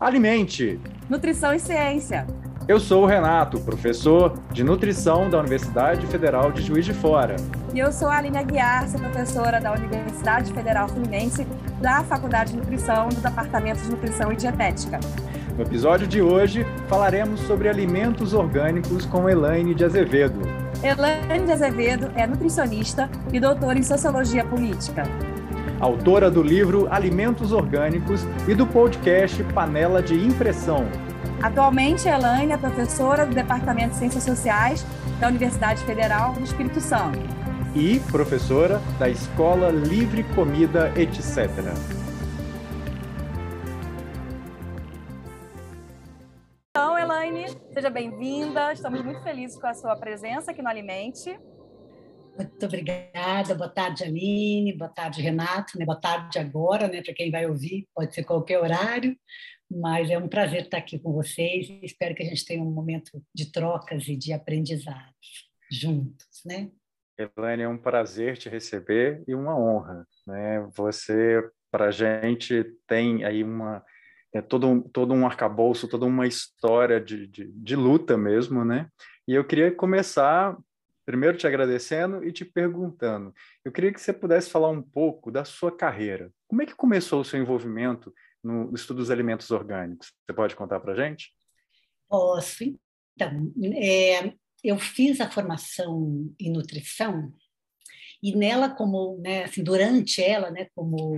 Alimente! Nutrição e Ciência. Eu sou o Renato, professor de nutrição da Universidade Federal de Juiz de Fora. E eu sou a Aline Aguiar, sou professora da Universidade Federal Fluminense, da Faculdade de Nutrição, do Departamento de Nutrição e Dietética. No episódio de hoje, falaremos sobre alimentos orgânicos com Elaine de Azevedo. Elaine de Azevedo é nutricionista e doutora em Sociologia Política autora do livro Alimentos Orgânicos e do podcast Panela de Impressão. Atualmente, Elaine é professora do Departamento de Ciências Sociais da Universidade Federal do Espírito Santo. E professora da Escola Livre Comida, etc. Então, Elaine, seja bem-vinda. Estamos muito felizes com a sua presença aqui no Alimente. Muito obrigada. Boa tarde, Aline. Boa tarde, Renato. Né? Boa tarde agora, né? Para quem vai ouvir, pode ser qualquer horário. Mas é um prazer estar aqui com vocês. Espero que a gente tenha um momento de trocas e de aprendizados juntos, né? Elaine, é um prazer te receber e uma honra, né? Você, para a gente, tem aí uma é todo um, todo um arcabouço, toda uma história de, de, de luta mesmo, né? E eu queria começar primeiro te agradecendo e te perguntando. Eu queria que você pudesse falar um pouco da sua carreira. Como é que começou o seu envolvimento no estudo dos alimentos orgânicos? Você pode contar para gente? Posso. Então, é, eu fiz a formação em nutrição e nela, como, né, assim, durante ela, né, como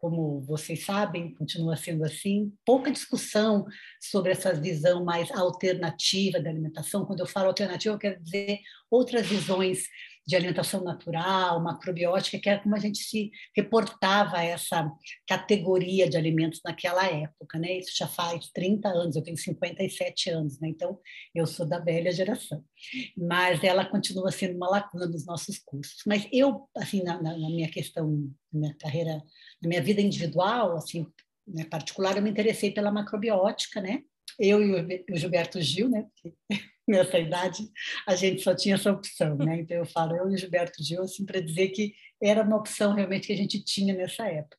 como vocês sabem, continua sendo assim, pouca discussão sobre essa visão mais alternativa da alimentação. Quando eu falo alternativa, eu quero dizer outras visões de alimentação natural, macrobiótica, que era como a gente se reportava a essa categoria de alimentos naquela época, né? Isso já faz 30 anos, eu tenho 57 anos, né? Então, eu sou da velha geração. Mas ela continua sendo uma lacuna dos nossos cursos. Mas eu, assim, na, na minha questão, na minha carreira, na minha vida individual, assim, né, particular, eu me interessei pela macrobiótica, né? Eu e o Gilberto Gil, né? Nessa idade, a gente só tinha essa opção, né? Então eu falo, eu e Gilberto Gil, assim, para dizer que era uma opção realmente que a gente tinha nessa época.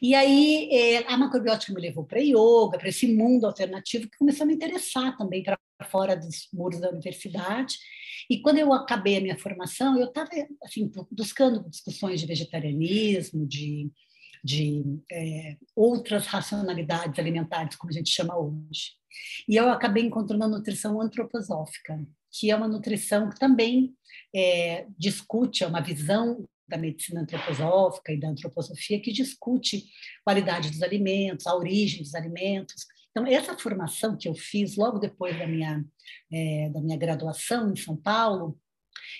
E aí é, a macrobiótica me levou para yoga, para esse mundo alternativo que começou a me interessar também para fora dos muros da universidade. E quando eu acabei a minha formação, eu estava assim buscando discussões de vegetarianismo, de de é, outras racionalidades alimentares, como a gente chama hoje. E eu acabei encontrando a nutrição antroposófica, que é uma nutrição que também é, discute, é uma visão da medicina antroposófica e da antroposofia que discute qualidade dos alimentos, a origem dos alimentos. Então, essa formação que eu fiz logo depois da minha, é, da minha graduação em São Paulo,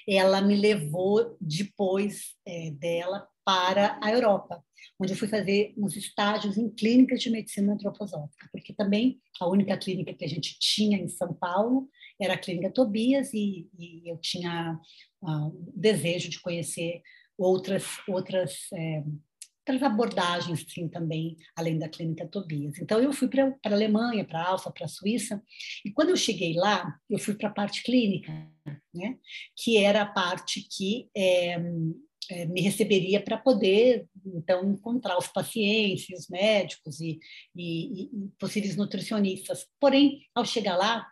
ela me levou depois é, dela para a Europa, onde eu fui fazer uns estágios em clínicas de medicina antroposófica, porque também a única clínica que a gente tinha em São Paulo era a Clínica Tobias e, e eu tinha uh, desejo de conhecer outras outras é, outras abordagens sim também além da clínica Tobias. Então eu fui para a Alemanha, para a Alfa, para a Suíça e quando eu cheguei lá eu fui para a parte clínica, né? Que era a parte que é, me receberia para poder então encontrar os pacientes, os médicos e, e, e, possíveis nutricionistas. Porém, ao chegar lá,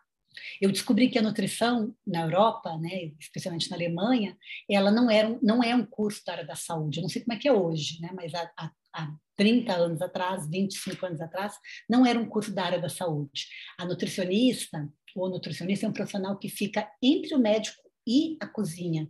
eu descobri que a nutrição na Europa, né, especialmente na Alemanha, ela não era não é um curso da área da saúde. Eu não sei como é que é hoje, né, mas há, há 30 anos atrás, 25 anos atrás, não era um curso da área da saúde. A nutricionista ou nutricionista é um profissional que fica entre o médico e a cozinha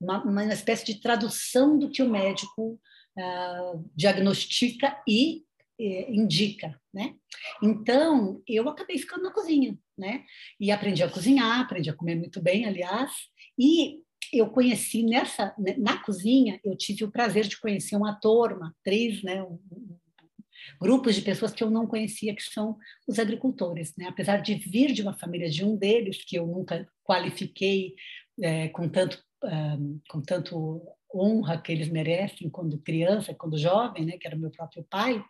uma, uma espécie de tradução do que o médico uh, diagnostica e eh, indica, né? Então, eu acabei ficando na cozinha, né? E aprendi a cozinhar, aprendi a comer muito bem, aliás, e eu conheci nessa né, na cozinha, eu tive o prazer de conhecer um ator, uma atriz, né, um, grupos de pessoas que eu não conhecia, que são os agricultores. Né? Apesar de vir de uma família de um deles, que eu nunca qualifiquei é, com tanto com tanto honra que eles merecem quando criança, quando jovem, né, que era meu próprio pai,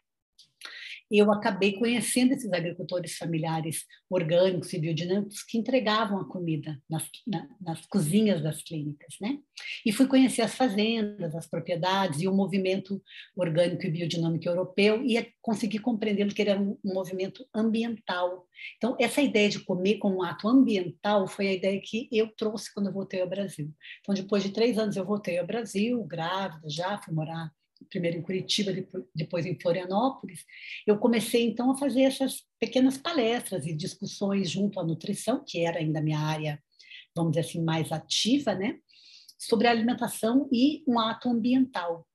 eu acabei conhecendo esses agricultores familiares orgânicos e biodinâmicos que entregavam a comida nas, na, nas cozinhas das clínicas, né? E fui conhecer as fazendas, as propriedades e o movimento orgânico e biodinâmico europeu e consegui compreender que ele era um, um movimento ambiental. Então, essa ideia de comer como um ato ambiental foi a ideia que eu trouxe quando eu voltei ao Brasil. Então, depois de três anos, eu voltei ao Brasil, grávida já, fui morar primeiro em Curitiba, depois em Florianópolis, eu comecei então a fazer essas pequenas palestras e discussões junto à nutrição, que era ainda a minha área, vamos dizer assim, mais ativa, né? sobre alimentação e um ato ambiental,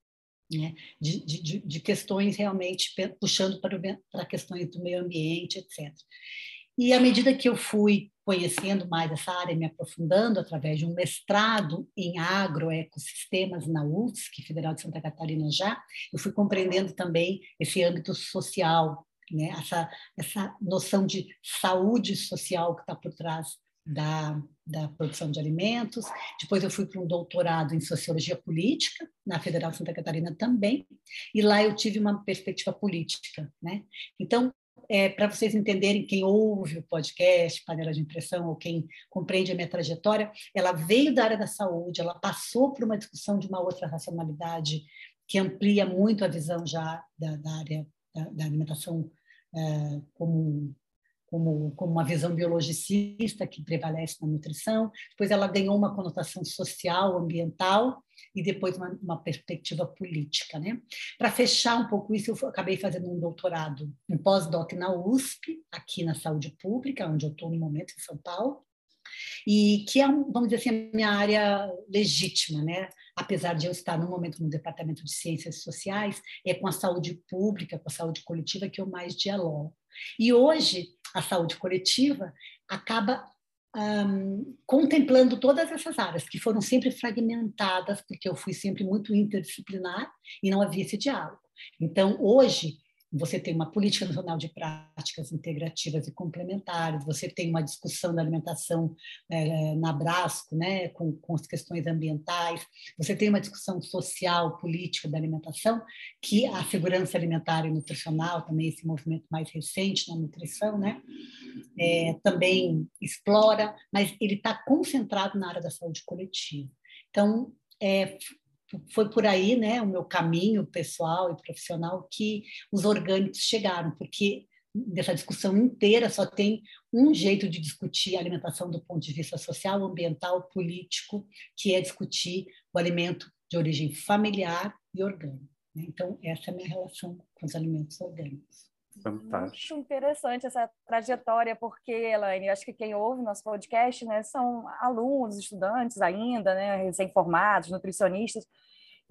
né? de, de, de questões realmente puxando para, o, para questões do meio ambiente, etc. E à medida que eu fui conhecendo mais essa área, me aprofundando através de um mestrado em agroecossistemas na UFSC, Federal de Santa Catarina já, eu fui compreendendo também esse âmbito social, né? essa, essa noção de saúde social que está por trás da, da produção de alimentos. Depois eu fui para um doutorado em sociologia política na Federal de Santa Catarina também, e lá eu tive uma perspectiva política, né? Então é, para vocês entenderem, quem ouve o podcast Panela de Impressão ou quem compreende a minha trajetória, ela veio da área da saúde, ela passou por uma discussão de uma outra racionalidade que amplia muito a visão já da, da área da, da alimentação é, como como, como uma visão biologicista que prevalece na nutrição, depois ela ganhou uma conotação social, ambiental, e depois uma, uma perspectiva política. Né? Para fechar um pouco isso, eu acabei fazendo um doutorado, um pós-doc na USP, aqui na saúde pública, onde eu estou no momento, em São Paulo, e que é, vamos dizer assim, a minha área legítima, né? apesar de eu estar no momento no Departamento de Ciências Sociais, é com a saúde pública, com a saúde coletiva que eu mais dialogo. E hoje, a saúde coletiva acaba um, contemplando todas essas áreas que foram sempre fragmentadas, porque eu fui sempre muito interdisciplinar e não havia esse diálogo. Então, hoje, você tem uma política nacional de práticas integrativas e complementares, você tem uma discussão da alimentação é, na Brasco, né, com, com as questões ambientais, você tem uma discussão social, política da alimentação, que a segurança alimentar e nutricional, também esse movimento mais recente na nutrição, né, é, também explora, mas ele está concentrado na área da saúde coletiva. Então, é, foi por aí, né, o meu caminho pessoal e profissional que os orgânicos chegaram, porque dessa discussão inteira só tem um jeito de discutir a alimentação do ponto de vista social, ambiental, político, que é discutir o alimento de origem familiar e orgânico. Né? Então, essa é a minha relação com os alimentos orgânicos. Fantástico. Muito interessante essa trajetória, porque, Elaine, acho que quem ouve nosso podcast né, são alunos, estudantes ainda, né, recém-formados, nutricionistas,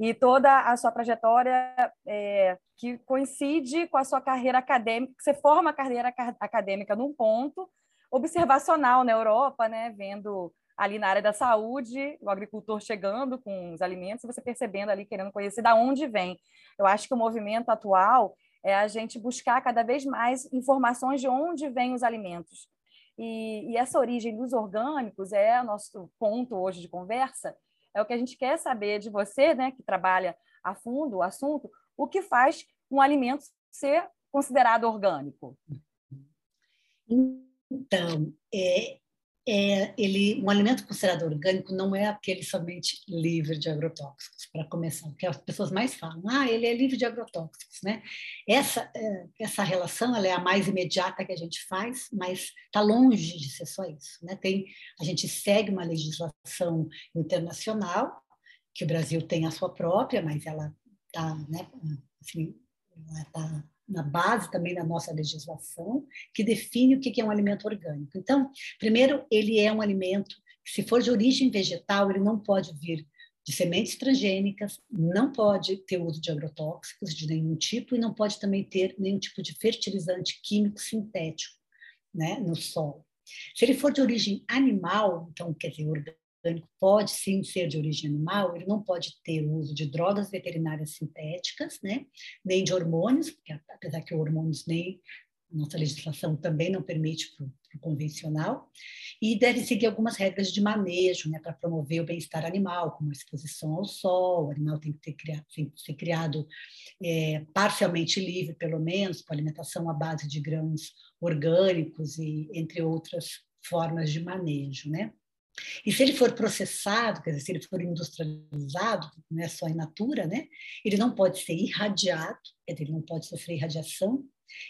e toda a sua trajetória é, que coincide com a sua carreira acadêmica, você forma a carreira acadêmica num ponto observacional na Europa, né, vendo ali na área da saúde, o agricultor chegando com os alimentos, você percebendo ali, querendo conhecer de onde vem. Eu acho que o movimento atual é a gente buscar cada vez mais informações de onde vêm os alimentos. E, e essa origem dos orgânicos é o nosso ponto hoje de conversa, é o que a gente quer saber de você, né, que trabalha a fundo o assunto, o que faz um alimento ser considerado orgânico? Então, é, é, ele, um alimento considerado orgânico não é aquele somente livre de agrotóxicos, para começar, porque as pessoas mais falam, ah, ele é livre de agrotóxicos, né? Essa, é, essa relação ela é a mais imediata que a gente faz, mas está longe de ser só isso, né? Tem, a gente segue uma legislação internacional, que o Brasil tem a sua própria, mas ela está, né, assim, ela está na base também da nossa legislação, que define o que é um alimento orgânico. Então, primeiro, ele é um alimento que, se for de origem vegetal, ele não pode vir de sementes transgênicas, não pode ter uso de agrotóxicos de nenhum tipo e não pode também ter nenhum tipo de fertilizante químico sintético né, no solo. Se ele for de origem animal, então, quer dizer, orgânico pode sim ser de origem animal, ele não pode ter o uso de drogas veterinárias sintéticas, né? nem de hormônios, porque apesar que hormônios nem nossa legislação também não permite para o convencional, e deve seguir algumas regras de manejo né, para promover o bem-estar animal, como a exposição ao sol, o animal tem que, ter, tem que ser criado é, parcialmente livre, pelo menos, com alimentação à base de grãos orgânicos e entre outras formas de manejo, né? E se ele for processado, quer dizer, se ele for industrializado, não é só in natura, né? Ele não pode ser irradiado, ele não pode sofrer irradiação,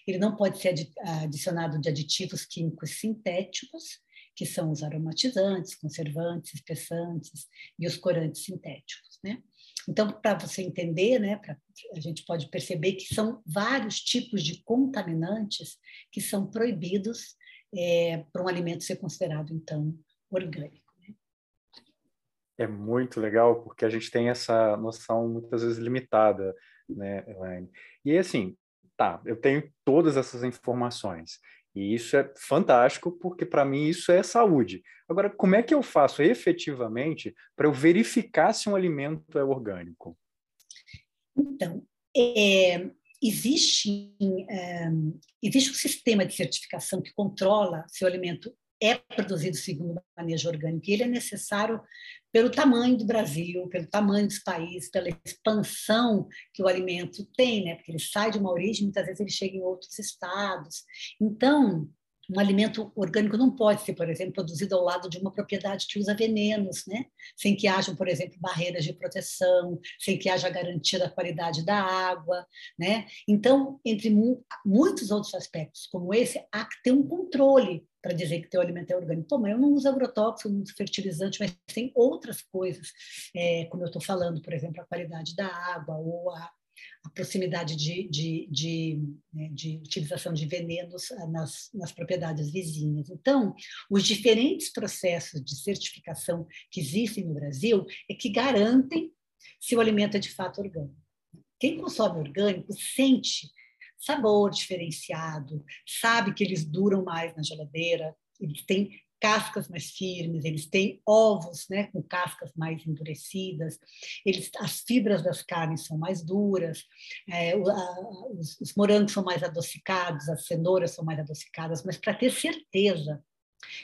ele não pode ser adicionado de aditivos químicos sintéticos, que são os aromatizantes, conservantes, espessantes e os corantes sintéticos, né? Então, para você entender, né, pra, a gente pode perceber que são vários tipos de contaminantes que são proibidos é, para um alimento ser considerado, então, orgânico. Né? É muito legal, porque a gente tem essa noção muitas vezes limitada, né, Elaine? E assim, tá, eu tenho todas essas informações, e isso é fantástico, porque para mim isso é saúde. Agora, como é que eu faço efetivamente para eu verificar se um alimento é orgânico? Então, é, existe, é, existe um sistema de certificação que controla se o alimento é produzido segundo o manejo orgânico. E ele é necessário pelo tamanho do Brasil, pelo tamanho dos países, pela expansão que o alimento tem, né? Porque ele sai de uma origem, muitas vezes ele chega em outros estados. Então, um alimento orgânico não pode ser, por exemplo, produzido ao lado de uma propriedade que usa venenos, né? sem que hajam, por exemplo, barreiras de proteção, sem que haja garantia da qualidade da água. Né? Então, entre mu muitos outros aspectos, como esse, há que ter um controle para dizer que teu alimento é orgânico. Pô, mas eu não uso agrotóxico, não uso fertilizante, mas tem outras coisas, é, como eu estou falando, por exemplo, a qualidade da água ou a, a proximidade de, de, de, né, de, utilização de venenos ah, nas, nas propriedades vizinhas. Então, os diferentes processos de certificação que existem no Brasil é que garantem se o alimento é de fato orgânico. Quem consome orgânico sente sabor diferenciado, sabe que eles duram mais na geladeira, eles têm cascas mais firmes, eles têm ovos né, com cascas mais endurecidas, eles, as fibras das carnes são mais duras, é, o, a, os, os morangos são mais adocicados, as cenouras são mais adocicadas, mas para ter certeza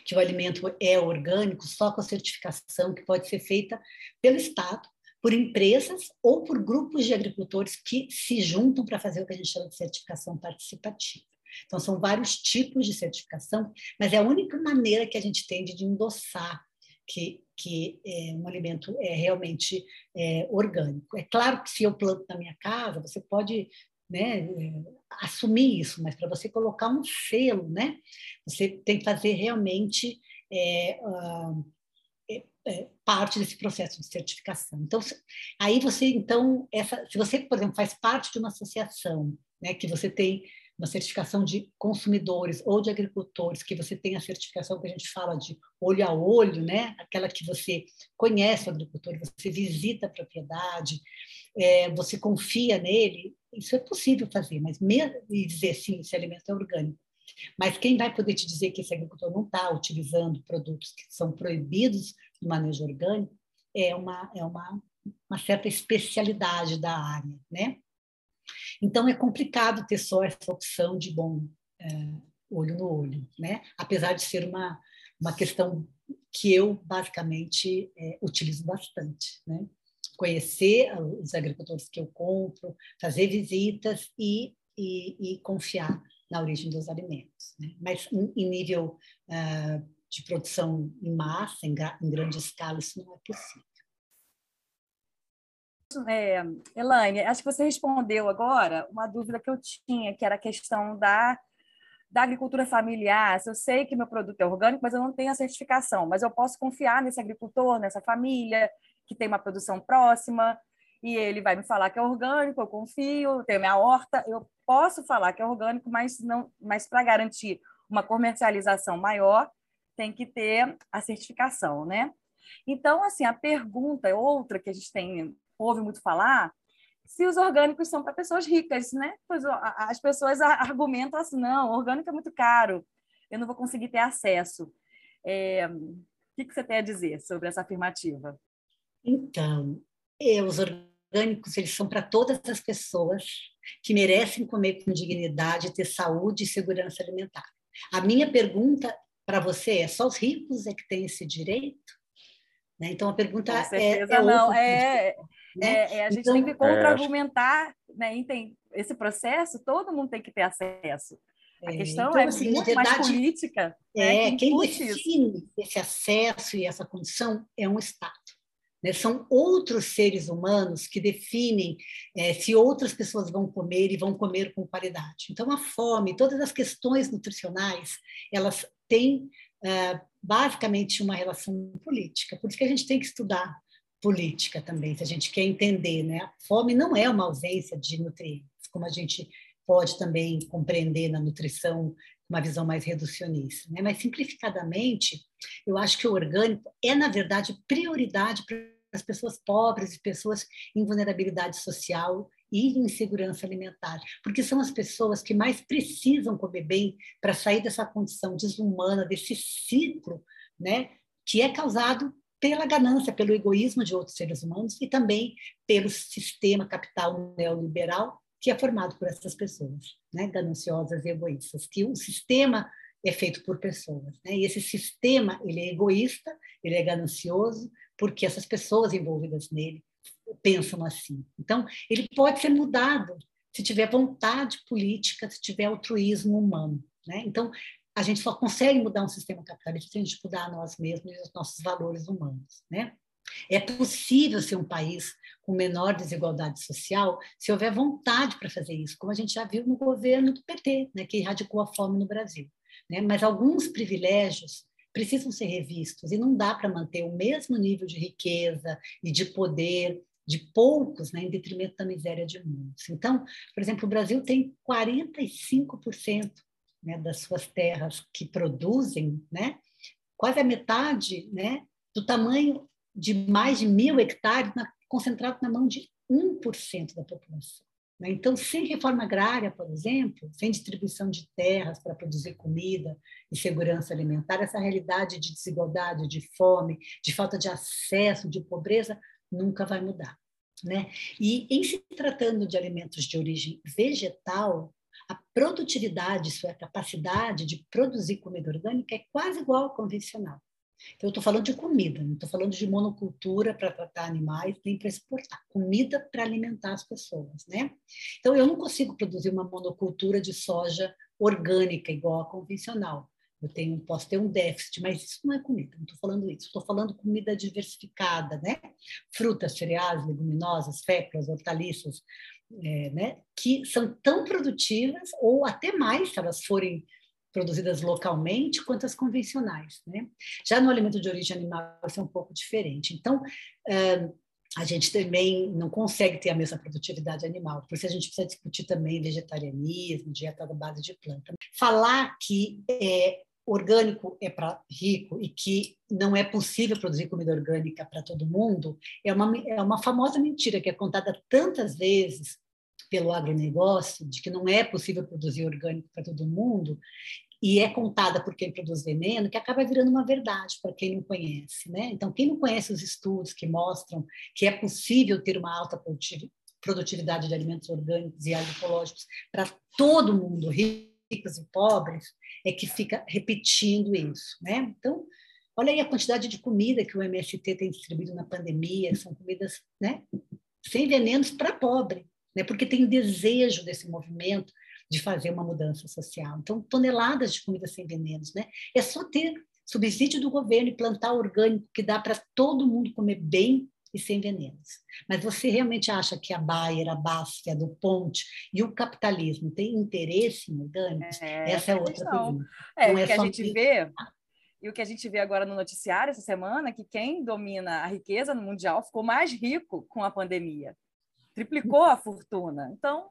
que o alimento é orgânico, só com a certificação que pode ser feita pelo Estado, por empresas ou por grupos de agricultores que se juntam para fazer o que a gente chama de certificação participativa. Então, são vários tipos de certificação, mas é a única maneira que a gente tem de endossar que, que é, um alimento é realmente é, orgânico. É claro que se eu planto na minha casa, você pode né, é, assumir isso, mas para você colocar um selo, né, você tem que fazer realmente é, uh, parte desse processo de certificação. Então, aí você, então, essa, se você, por exemplo, faz parte de uma associação, né, que você tem uma certificação de consumidores ou de agricultores, que você tem a certificação que a gente fala de olho a olho, né? aquela que você conhece o agricultor, você visita a propriedade, é, você confia nele, isso é possível fazer, mas mesmo e dizer sim, esse alimento é orgânico. Mas quem vai poder te dizer que esse agricultor não está utilizando produtos que são proibidos no manejo orgânico é uma, é uma, uma certa especialidade da área, né? Então, é complicado ter só essa opção de, bom, é, olho no olho, né? apesar de ser uma, uma questão que eu, basicamente, é, utilizo bastante. Né? Conhecer os agricultores que eu compro, fazer visitas e, e, e confiar na origem dos alimentos. Né? Mas, em nível uh, de produção em massa, em, em grande escala, isso não é possível. É, Elaine, acho que você respondeu agora uma dúvida que eu tinha, que era a questão da, da agricultura familiar. Se eu sei que meu produto é orgânico, mas eu não tenho a certificação, mas eu posso confiar nesse agricultor, nessa família, que tem uma produção próxima, e ele vai me falar que é orgânico, eu confio, tenho minha horta, eu posso falar que é orgânico, mas não, mas para garantir uma comercialização maior, tem que ter a certificação, né? Então, assim, a pergunta, outra que a gente tem ouve muito falar, se os orgânicos são para pessoas ricas, né? Pois as pessoas argumentam assim, não, orgânico é muito caro, eu não vou conseguir ter acesso. É, o que, que você tem a dizer sobre essa afirmativa? Então, é, os orgânicos eles são para todas as pessoas, que merecem comer com dignidade, ter saúde e segurança alimentar. A minha pergunta para você é: só os ricos é que têm esse direito? Né? Então a pergunta com é, é não é, né? é, é, a gente então, tem que contra-argumentar, né? Esse processo todo mundo tem que ter acesso. A é, questão então, é assim, muito verdade, mais política. Né? É, quem define esse acesso e essa condição é um Estado. Né? São outros seres humanos que definem é, se outras pessoas vão comer e vão comer com qualidade. Então, a fome, todas as questões nutricionais, elas têm é, basicamente uma relação política. Por isso que a gente tem que estudar política também, se a gente quer entender. Né? A fome não é uma ausência de nutrientes, como a gente pode também compreender na nutrição uma visão mais reducionista. Né? Mas, simplificadamente, eu acho que o orgânico é, na verdade, prioridade para as pessoas pobres e pessoas em vulnerabilidade social e insegurança alimentar, porque são as pessoas que mais precisam comer bem para sair dessa condição desumana, desse ciclo, né, que é causado pela ganância, pelo egoísmo de outros seres humanos e também pelo sistema capital neoliberal que é formado por essas pessoas, né, gananciosas e egoístas, que o sistema é feito por pessoas, né? E esse sistema ele é egoísta, ele é ganancioso, porque essas pessoas envolvidas nele pensam assim. Então, ele pode ser mudado se tiver vontade política, se tiver altruísmo humano, né? Então, a gente só consegue mudar um sistema capitalista se a gente mudar nós mesmos e os nossos valores humanos, né? É possível ser um país com menor desigualdade social se houver vontade para fazer isso, como a gente já viu no governo do PT, né, que erradicou a fome no Brasil. Né? Mas alguns privilégios precisam ser revistos e não dá para manter o mesmo nível de riqueza e de poder de poucos, né, em detrimento da miséria de muitos. Então, por exemplo, o Brasil tem 45% né, das suas terras que produzem, né, quase a metade né, do tamanho de mais de mil hectares na, concentrado na mão de 1% da população. Né? Então, sem reforma agrária, por exemplo, sem distribuição de terras para produzir comida e segurança alimentar, essa realidade de desigualdade, de fome, de falta de acesso, de pobreza, nunca vai mudar. Né? E em se tratando de alimentos de origem vegetal, a produtividade, sua capacidade de produzir comida orgânica é quase igual ao convencional. Então, eu estou falando de comida, não estou falando de monocultura para tratar animais, nem para exportar. Comida para alimentar as pessoas, né? Então, eu não consigo produzir uma monocultura de soja orgânica igual a convencional. Eu tenho, posso ter um déficit, mas isso não é comida, não estou falando isso. Estou falando comida diversificada, né? Frutas, cereais, leguminosas, féculas, hortaliças, é, né? Que são tão produtivas, ou até mais, se elas forem produzidas localmente quanto as convencionais. Né? Já no alimento de origem animal, isso é um pouco diferente. Então, a gente também não consegue ter a mesma produtividade animal, por isso a gente precisa discutir também vegetarianismo, dieta da base de planta. Falar que é, orgânico é para rico e que não é possível produzir comida orgânica para todo mundo é uma, é uma famosa mentira que é contada tantas vezes pelo agronegócio, de que não é possível produzir orgânico para todo mundo, e é contada por quem produz veneno, que acaba virando uma verdade para quem não conhece. Né? Então, quem não conhece os estudos que mostram que é possível ter uma alta produtividade de alimentos orgânicos e agroecológicos para todo mundo, ricos e pobres, é que fica repetindo isso. Né? Então, olha aí a quantidade de comida que o MST tem distribuído na pandemia, são comidas né, sem venenos para pobre né? porque tem desejo desse movimento de fazer uma mudança social. Então, toneladas de comida sem venenos. Né? É só ter subsídio do governo e plantar orgânico que dá para todo mundo comer bem e sem venenos. Mas você realmente acha que a Bayer, a Basf, a do Ponte e o capitalismo têm interesse em orgânicos? É, Essa é outra pergunta. É, o é que a gente vê, e o que a gente vê agora no noticiário essa semana, é que quem domina a riqueza no mundial ficou mais rico com a pandemia triplicou a fortuna. Então,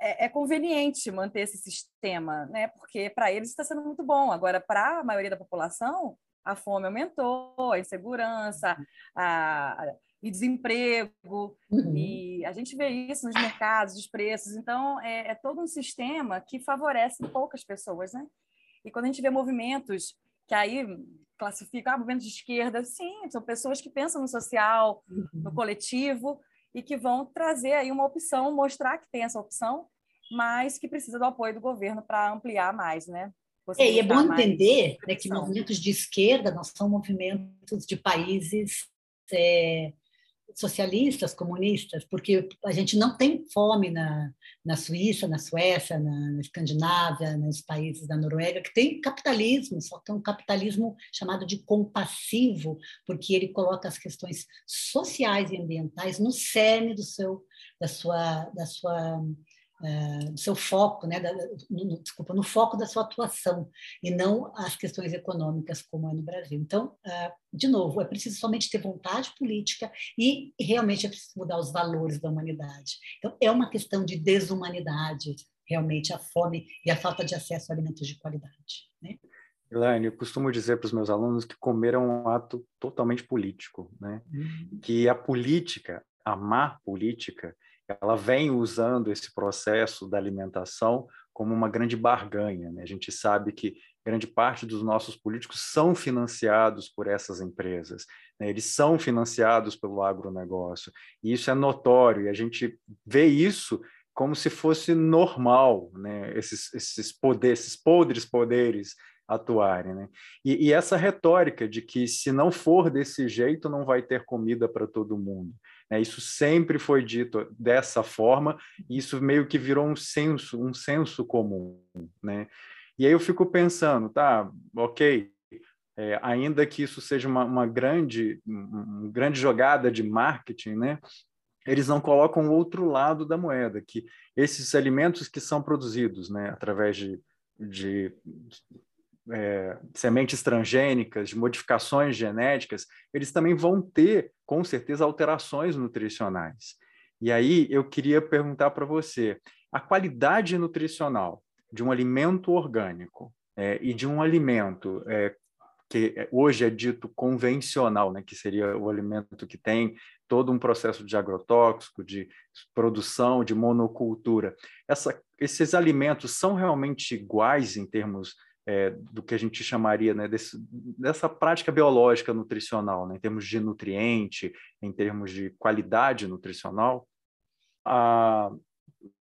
é, é, conveniente manter esse sistema, né? porque para eles está sendo muito bom. Agora, para a maioria da população, a fome aumentou, a insegurança, a, e desemprego, uhum. e a gente vê isso nos mercados, dos preços. Então, é, é, todo um sistema que favorece poucas pessoas. Né? E quando a gente vê movimentos que aí classificam ah, movimentos de esquerda, sim, são pessoas que pensam no social, uhum. no coletivo, e que vão trazer aí uma opção, mostrar que tem essa opção, mas que precisa do apoio do governo para ampliar mais, né? É, e é bom entender né, que movimentos de esquerda não são movimentos de países é, socialistas, comunistas, porque a gente não tem fome na, na Suíça, na Suécia, na, na Escandinávia, nos países da Noruega, que tem capitalismo, só que é um capitalismo chamado de compassivo, porque ele coloca as questões sociais e ambientais no cerne do seu, da sua, da sua do seu foco, né, da, no, desculpa, no foco da sua atuação e não as questões econômicas como é no Brasil. Então, uh, de novo, é preciso somente ter vontade política e realmente é preciso mudar os valores da humanidade. Então, é uma questão de desumanidade, realmente a fome e a falta de acesso a alimentos de qualidade. Né? Elaine, eu costumo dizer para os meus alunos que comer é um ato totalmente político, né? Uhum. Que a política, a má política, ela vem usando esse processo da alimentação como uma grande barganha. Né? A gente sabe que grande parte dos nossos políticos são financiados por essas empresas, né? eles são financiados pelo agronegócio, e isso é notório, e a gente vê isso como se fosse normal, né? esses, esses, poderes, esses podres poderes atuarem. Né? E, e essa retórica de que se não for desse jeito, não vai ter comida para todo mundo. Né? Isso sempre foi dito dessa forma, e isso meio que virou um senso, um senso comum. Né? E aí eu fico pensando, tá, ok, é, ainda que isso seja uma, uma grande, uma grande jogada de marketing, né? eles não colocam o outro lado da moeda, que esses alimentos que são produzidos né, através de, de é, sementes transgênicas, de modificações genéticas, eles também vão ter, com certeza, alterações nutricionais. E aí eu queria perguntar para você: a qualidade nutricional de um alimento orgânico é, e de um alimento é, que hoje é dito convencional, né, que seria o alimento que tem todo um processo de agrotóxico, de produção, de monocultura. Essa, esses alimentos são realmente iguais em termos é, do que a gente chamaria né, desse, dessa prática biológica nutricional, né, em termos de nutriente, em termos de qualidade nutricional. A,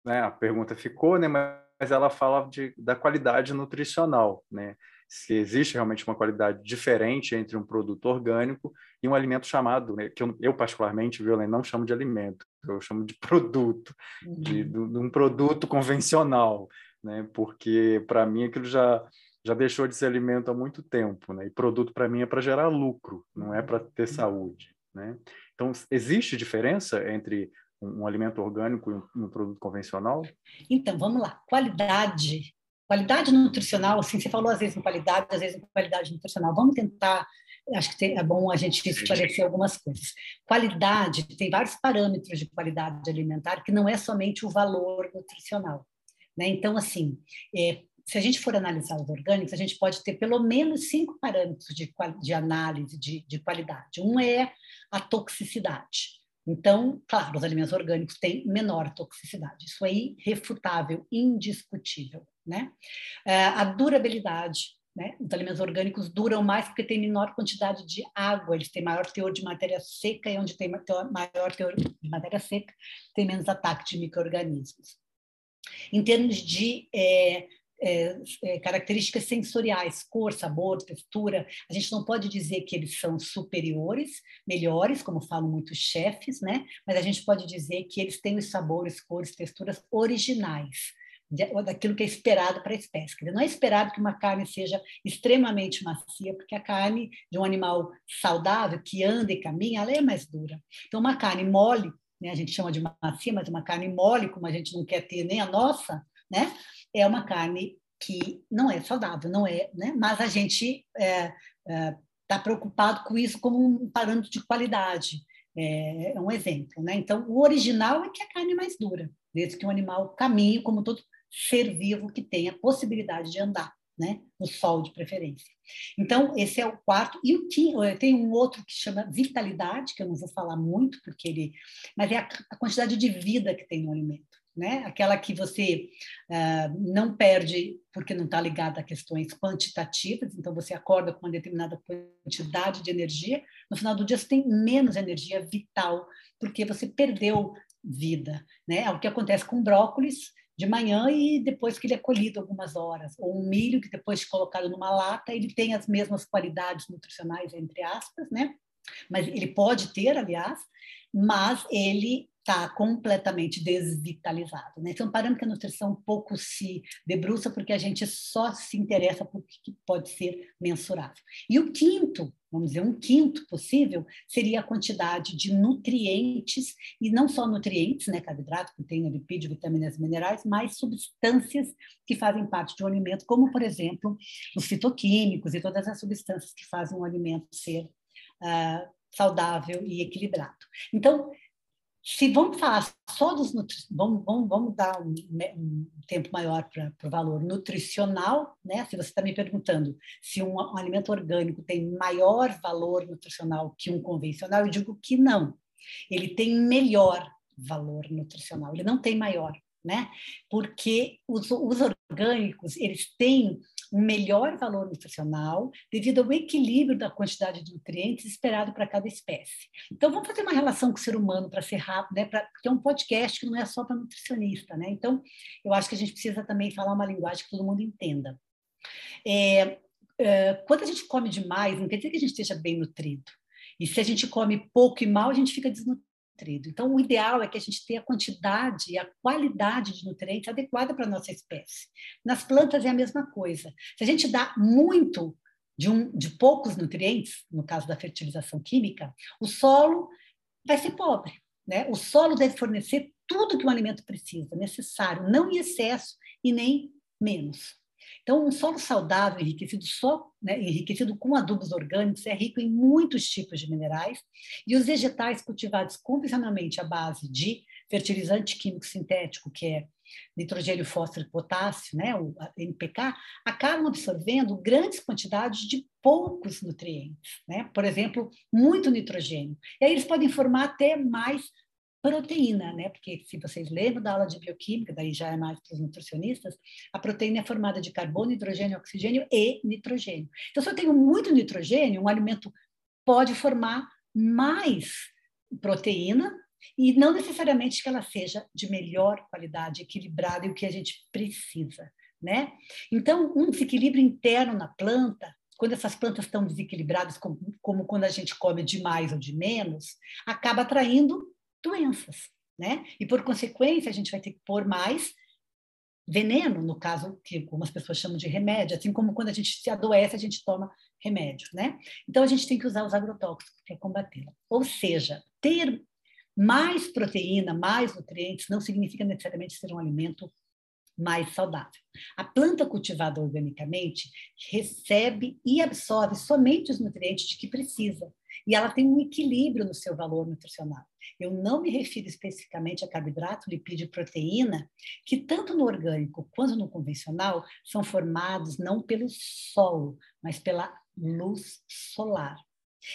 né, a pergunta ficou, né, mas ela fala de, da qualidade nutricional, né, se existe realmente uma qualidade diferente entre um produto orgânico e um alimento chamado, né, que eu, eu particularmente, viu, não chamo de alimento, eu chamo de produto, uhum. de, de, de um produto convencional, né, porque para mim aquilo já já deixou de ser alimento há muito tempo, né? E produto para mim é para gerar lucro, não é para ter uhum. saúde, né? Então existe diferença entre um, um alimento orgânico e um, um, produto convencional? Então vamos lá, qualidade, qualidade nutricional, assim você falou às vezes em qualidade, às vezes em qualidade nutricional. Vamos tentar, acho que é bom a gente esclarecer algumas coisas. Qualidade tem vários parâmetros de qualidade alimentar que não é somente o valor nutricional. Né? Então, assim, é, se a gente for analisar os orgânicos, a gente pode ter pelo menos cinco parâmetros de, de análise de, de qualidade. Um é a toxicidade. Então, claro, os alimentos orgânicos têm menor toxicidade. Isso é irrefutável, indiscutível. Né? É, a durabilidade. Né? Os alimentos orgânicos duram mais porque tem menor quantidade de água, eles têm maior teor de matéria seca, e onde tem maior teor de matéria seca, tem menos ataque de micro-organismos. Em termos de é, é, é, características sensoriais, cor, sabor, textura. A gente não pode dizer que eles são superiores, melhores, como falam muitos chefes, né? Mas a gente pode dizer que eles têm os sabores, cores, texturas originais daquilo que é esperado para a espécie. Não é esperado que uma carne seja extremamente macia, porque a carne de um animal saudável, que anda e caminha, ela é mais dura. Então, uma carne mole, né, a gente chama de macia, mas uma carne mole, como a gente não quer ter nem a nossa, né? É uma carne que não é saudável, não é, né? Mas a gente está é, é, tá preocupado com isso como um parâmetro de qualidade. É, é, um exemplo, né? Então, o original é que a carne é mais dura, desde que o animal caminhe como todo ser vivo que tenha possibilidade de andar, né? No sol de preferência. Então, esse é o quarto. E o quinto, é, tem um outro que chama vitalidade, que eu não vou falar muito, porque ele. Mas é a, a quantidade de vida que tem no alimento. Né? Aquela que você uh, não perde porque não está ligada a questões quantitativas, então você acorda com uma determinada quantidade de energia, no final do dia você tem menos energia vital porque você perdeu vida, né? É o que acontece com brócolis de manhã e depois que ele é colhido algumas horas, ou um milho que depois de colocado numa lata, ele tem as mesmas qualidades nutricionais entre aspas, né? Mas ele pode ter, aliás, mas ele está completamente desvitalizado. Né? Então, parando que a nutrição pouco se debruça porque a gente só se interessa por que pode ser mensurável. E o quinto, vamos dizer, um quinto possível seria a quantidade de nutrientes, e não só nutrientes, né, carboidrato, proteína, lipídio, vitaminas, minerais, mas substâncias que fazem parte de um alimento, como, por exemplo, os fitoquímicos e todas as substâncias que fazem o alimento ser uh, saudável e equilibrado. Então, se vamos falar só dos vamos, vamos, vamos dar um, né, um tempo maior para o valor nutricional, né? Se você está me perguntando se um, um, alimento orgânico tem maior valor nutricional que um convencional, eu digo que não. Ele tem melhor valor nutricional, ele não tem maior, né? Porque os, os orgânicos eles têm um melhor valor nutricional devido ao equilíbrio da quantidade de nutrientes esperado para cada espécie. Então, vamos fazer uma relação com o ser humano para ser rápido, né? Para ter um podcast que não é só para nutricionista, né? Então, eu acho que a gente precisa também falar uma linguagem que todo mundo entenda. É, é, quando a gente come demais, não quer dizer que a gente esteja bem nutrido. E se a gente come pouco e mal, a gente fica desnutrido nutrido. Então, o ideal é que a gente tenha a quantidade e a qualidade de nutrientes adequada para a nossa espécie. Nas plantas é a mesma coisa. Se a gente dá muito de, um, de poucos nutrientes, no caso da fertilização química, o solo vai ser pobre. Né? O solo deve fornecer tudo que o alimento precisa, necessário, não em excesso e nem menos. Então, um solo saudável, enriquecido só, né, enriquecido com adubos orgânicos, é rico em muitos tipos de minerais, e os vegetais cultivados convencionalmente à base de fertilizante químico sintético, que é nitrogênio, fósforo e potássio, né, o NPK, acabam absorvendo grandes quantidades de poucos nutrientes, né? Por exemplo, muito nitrogênio. E aí eles podem formar até mais proteína, né? Porque se vocês lembram da aula de bioquímica, daí já é mais para os nutricionistas, a proteína é formada de carbono, hidrogênio, oxigênio e nitrogênio. Então, se eu tenho muito nitrogênio, um alimento pode formar mais proteína e não necessariamente que ela seja de melhor qualidade, equilibrada e o que a gente precisa, né? Então, um desequilíbrio interno na planta quando essas plantas estão desequilibradas, como, como, quando a gente come de mais ou de menos, acaba atraindo doenças, né? E por consequência a gente vai ter que pôr mais veneno, no caso que algumas pessoas chamam de remédio, assim como quando a gente se adoece a gente toma remédio, né? Então a gente tem que usar os agrotóxicos para combatê-la. Ou seja, ter mais proteína, mais nutrientes não significa necessariamente ser um alimento mais saudável. A planta cultivada organicamente recebe e absorve somente os nutrientes de que precisa, e ela tem um equilíbrio no seu valor nutricional. Eu não me refiro especificamente a carboidrato, lipídio e proteína, que tanto no orgânico quanto no convencional são formados não pelo solo, mas pela luz solar.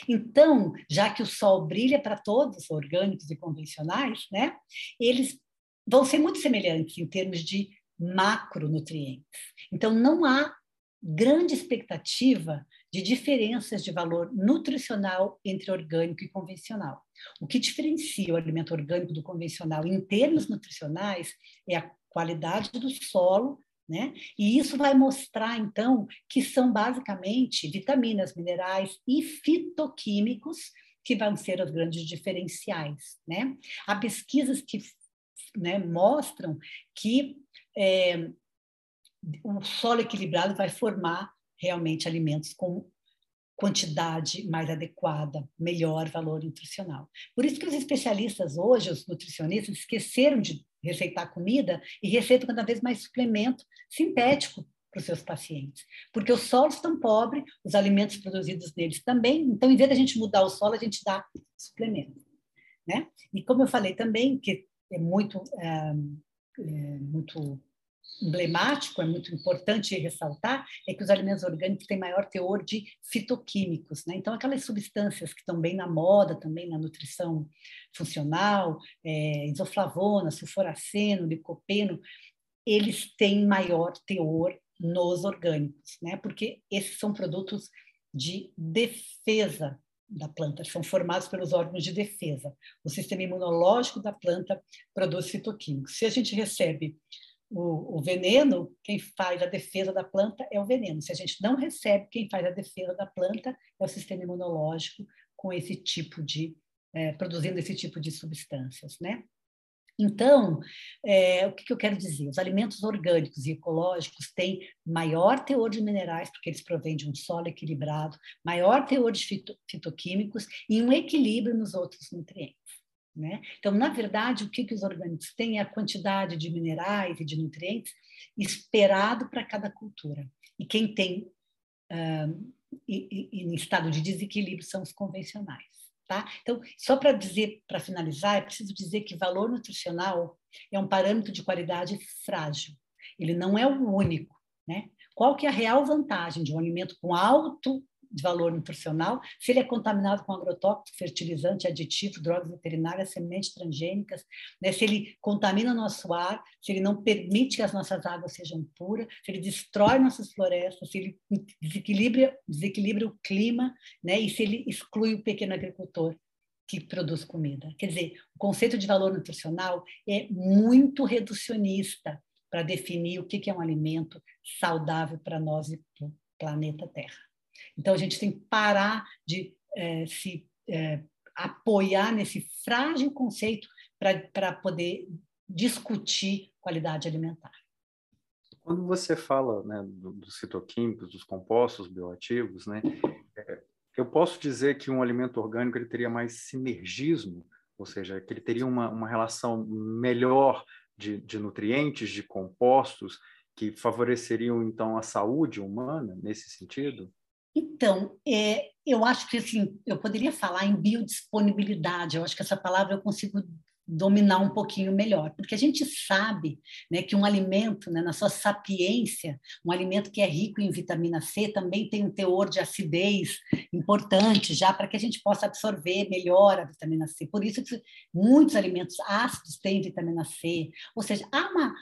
Então, já que o sol brilha para todos, orgânicos e convencionais, né, eles vão ser muito semelhantes em termos de macronutrientes. Então, não há grande expectativa de diferenças de valor nutricional entre orgânico e convencional. O que diferencia o alimento orgânico do convencional em termos nutricionais é a qualidade do solo, né? E isso vai mostrar, então, que são basicamente vitaminas, minerais e fitoquímicos que vão ser os grandes diferenciais, né? Há pesquisas que né, mostram que é, o solo equilibrado vai formar realmente alimentos com quantidade mais adequada, melhor valor nutricional. Por isso que os especialistas hoje, os nutricionistas, esqueceram de receitar comida e receitam cada vez mais suplemento sintético para os seus pacientes, porque os solos estão pobres, os alimentos produzidos neles também, então, em vez da gente mudar o solo, a gente dá suplemento. Né? E como eu falei também, que é muito, é, é, muito emblemático, é muito importante ressaltar, é que os alimentos orgânicos têm maior teor de fitoquímicos. Né? Então, aquelas substâncias que estão bem na moda, também na nutrição funcional, é, isoflavona, sulforaceno, licopeno, eles têm maior teor nos orgânicos, né? porque esses são produtos de defesa da planta, são formados pelos órgãos de defesa. O sistema imunológico da planta produz fitoquímicos. Se a gente recebe o, o, veneno, quem faz a defesa da planta é o veneno. Se a gente não recebe, quem faz a defesa da planta é o sistema imunológico com esse tipo de é, produzindo esse tipo de substâncias, né? Então, é, o que, que eu quero dizer? Os alimentos orgânicos e ecológicos têm maior teor de minerais, porque eles provêm de um solo equilibrado, maior teor de fito, fitoquímicos e um equilíbrio nos outros nutrientes. Né? Então, na verdade, o que, que os orgânicos têm é a quantidade de minerais e de nutrientes esperado para cada cultura. E quem tem em estado de desequilíbrio são os convencionais. Tá? Então, só para dizer, para finalizar, é preciso dizer que valor nutricional é um parâmetro de qualidade frágil. Ele não é o único. Né? Qual que é a real vantagem de um alimento com alto de valor nutricional, se ele é contaminado com agrotóxico, fertilizante, aditivo, drogas veterinárias, sementes transgênicas, né? se ele contamina nosso ar, se ele não permite que as nossas águas sejam puras, se ele destrói nossas florestas, se ele desequilibra, desequilibra o clima, né? e se ele exclui o pequeno agricultor que produz comida. Quer dizer, o conceito de valor nutricional é muito reducionista para definir o que é um alimento saudável para nós e para o planeta Terra. Então, a gente tem que parar de é, se é, apoiar nesse frágil conceito para poder discutir qualidade alimentar. Quando você fala né, dos citoquímicos, dos compostos bioativos, né, é, eu posso dizer que um alimento orgânico ele teria mais sinergismo, ou seja, que ele teria uma, uma relação melhor de, de nutrientes, de compostos, que favoreceriam então a saúde humana nesse sentido? Então, é, eu acho que assim, eu poderia falar em biodisponibilidade, eu acho que essa palavra eu consigo dominar um pouquinho melhor, porque a gente sabe né, que um alimento, né, na sua sapiência, um alimento que é rico em vitamina C também tem um teor de acidez importante, já para que a gente possa absorver melhor a vitamina C. Por isso que muitos alimentos ácidos têm vitamina C. Ou seja, há uma,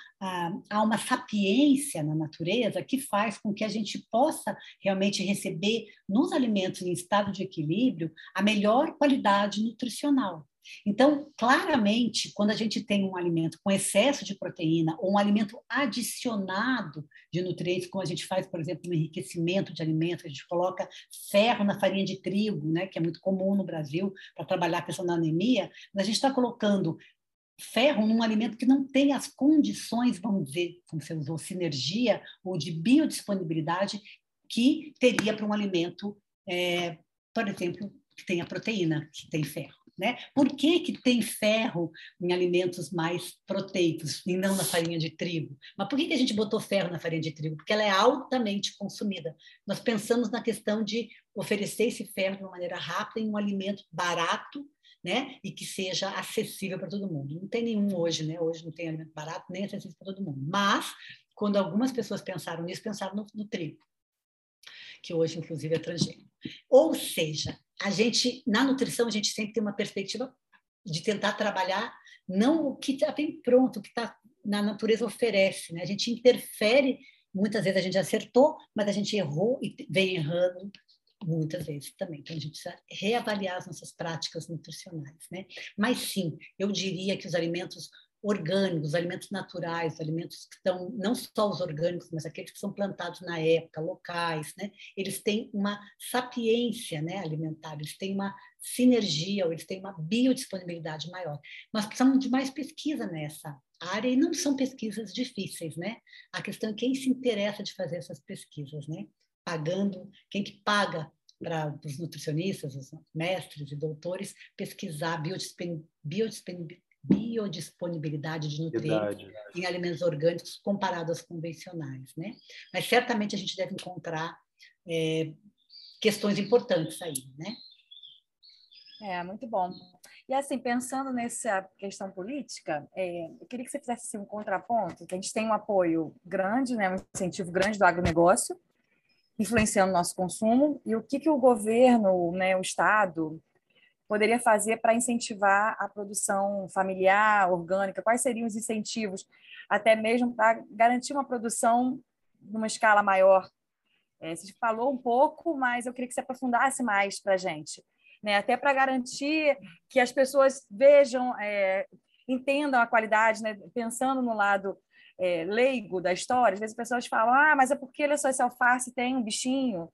há uma sapiência na natureza que faz com que a gente possa realmente receber nos alimentos em estado de equilíbrio a melhor qualidade nutricional. Então, claramente, quando a gente tem um alimento com excesso de proteína ou um alimento adicionado de nutrientes, como a gente faz, por exemplo, no enriquecimento de alimentos, a gente coloca ferro na farinha de trigo, né, que é muito comum no Brasil para trabalhar a questão da anemia, mas a gente está colocando ferro num alimento que não tem as condições, vamos dizer, como você usou, sinergia ou de biodisponibilidade que teria para um alimento, é, por exemplo, que tenha proteína, que tem ferro. Né? Por que, que tem ferro em alimentos mais proteicos e não na farinha de trigo? Mas por que, que a gente botou ferro na farinha de trigo? Porque ela é altamente consumida. Nós pensamos na questão de oferecer esse ferro de uma maneira rápida em um alimento barato né? e que seja acessível para todo mundo. Não tem nenhum hoje, né? hoje não tem alimento barato nem acessível para todo mundo. Mas, quando algumas pessoas pensaram nisso, pensaram no, no trigo, que hoje, inclusive, é transgênico. Ou seja, a gente, na nutrição, a gente sempre tem uma perspectiva de tentar trabalhar não o que está bem pronto, o que está na natureza oferece. Né? A gente interfere, muitas vezes a gente acertou, mas a gente errou e vem errando muitas vezes também. Então, a gente precisa reavaliar as nossas práticas nutricionais. Né? Mas sim, eu diria que os alimentos orgânicos, alimentos naturais, alimentos que estão, não só os orgânicos, mas aqueles que são plantados na época, locais, né? Eles têm uma sapiência né, alimentar, eles têm uma sinergia, ou eles têm uma biodisponibilidade maior. Nós precisamos de mais pesquisa nessa área, e não são pesquisas difíceis, né? A questão é quem se interessa de fazer essas pesquisas, né? Pagando, quem que paga para os nutricionistas, os mestres e doutores pesquisar biodisponibilidade biodisponibilidade de nutrientes Verdade. em alimentos orgânicos comparado aos convencionais, né? Mas certamente a gente deve encontrar é, questões importantes aí, né? É, muito bom. E assim, pensando nessa questão política, é, eu queria que você fizesse assim, um contraponto, que a gente tem um apoio grande, né, um incentivo grande do agronegócio, influenciando o nosso consumo, e o que, que o governo, né, o Estado, poderia fazer para incentivar a produção familiar, orgânica? Quais seriam os incentivos, até mesmo para garantir uma produção numa escala maior? É, você falou um pouco, mas eu queria que você aprofundasse mais para a gente né? até para garantir que as pessoas vejam, é, entendam a qualidade, né? pensando no lado é, leigo da história. Às vezes as pessoas falam, ah, mas é porque é só esse alface tem um bichinho.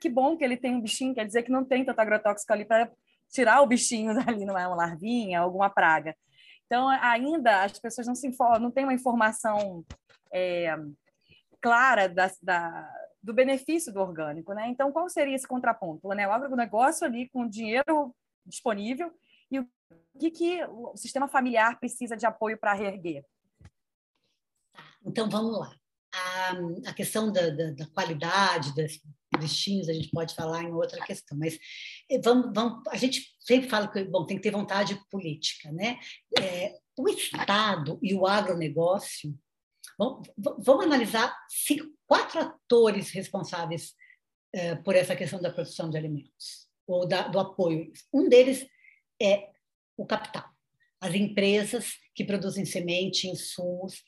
Que bom que ele tem um bichinho, quer dizer que não tem tanto agrotóxico ali para tirar o bichinho dali, não é uma larvinha, alguma praga. Então, ainda as pessoas não se informam, não têm uma informação é, clara da, da, do benefício do orgânico. Né? Então, qual seria esse contraponto? Né? O agronegócio ali com dinheiro disponível e o que, que o sistema familiar precisa de apoio para reerguer? Então, vamos lá. A, a questão da, da, da qualidade dos bichinhos, a gente pode falar em outra questão, mas eh, vamos, vamos, a gente sempre fala que bom, tem que ter vontade política. Né? É, o Estado e o agronegócio Vamos, vamos analisar cinco, quatro atores responsáveis é, por essa questão da produção de alimentos, ou da, do apoio. Um deles é o capital, as empresas que produzem semente, insumos.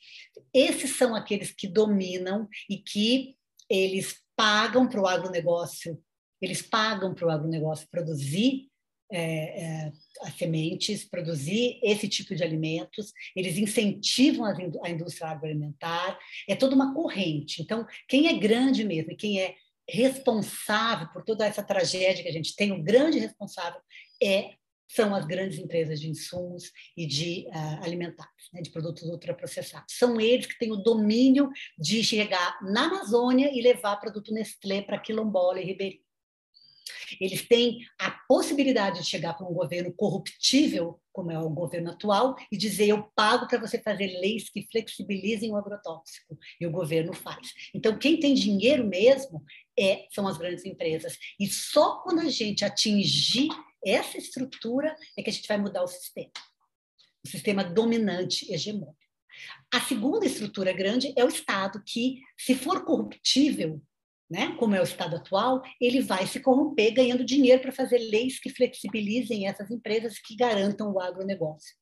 Esses são aqueles que dominam e que eles pagam para o agronegócio, eles pagam para o agronegócio produzir é, é, as sementes, produzir esse tipo de alimentos, eles incentivam a indústria agroalimentar, é toda uma corrente. Então, quem é grande mesmo, quem é responsável por toda essa tragédia que a gente tem, o grande responsável é são as grandes empresas de insumos e de uh, alimentares, né, de produtos ultraprocessados. São eles que têm o domínio de chegar na Amazônia e levar produto Nestlé para Quilombola e Ribeirinho. Eles têm a possibilidade de chegar para um governo corruptível, como é o governo atual, e dizer: eu pago para você fazer leis que flexibilizem o agrotóxico. E o governo faz. Então, quem tem dinheiro mesmo é, são as grandes empresas. E só quando a gente atingir essa estrutura é que a gente vai mudar o sistema o sistema dominante hegemônico. A segunda estrutura grande é o Estado, que, se for corruptível, né, como é o estado atual, ele vai se corromper ganhando dinheiro para fazer leis que flexibilizem essas empresas que garantam o agronegócio.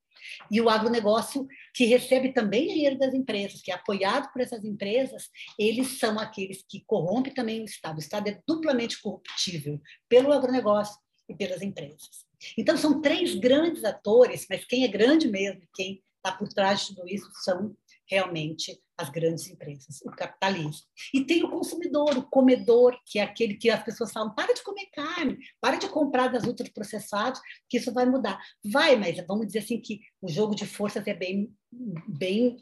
E o agronegócio, que recebe também dinheiro das empresas, que é apoiado por essas empresas, eles são aqueles que corrompem também o Estado. O Estado é duplamente corruptível pelo agronegócio e pelas empresas. Então, são três grandes atores, mas quem é grande mesmo, quem está por trás de tudo isso, são realmente as grandes empresas, o capitalismo. E tem o consumidor, o comedor, que é aquele que as pessoas falam: para de comer carne, para de comprar das ultraprocessados, que isso vai mudar. Vai, mas vamos dizer assim que o jogo de forças é bem, bem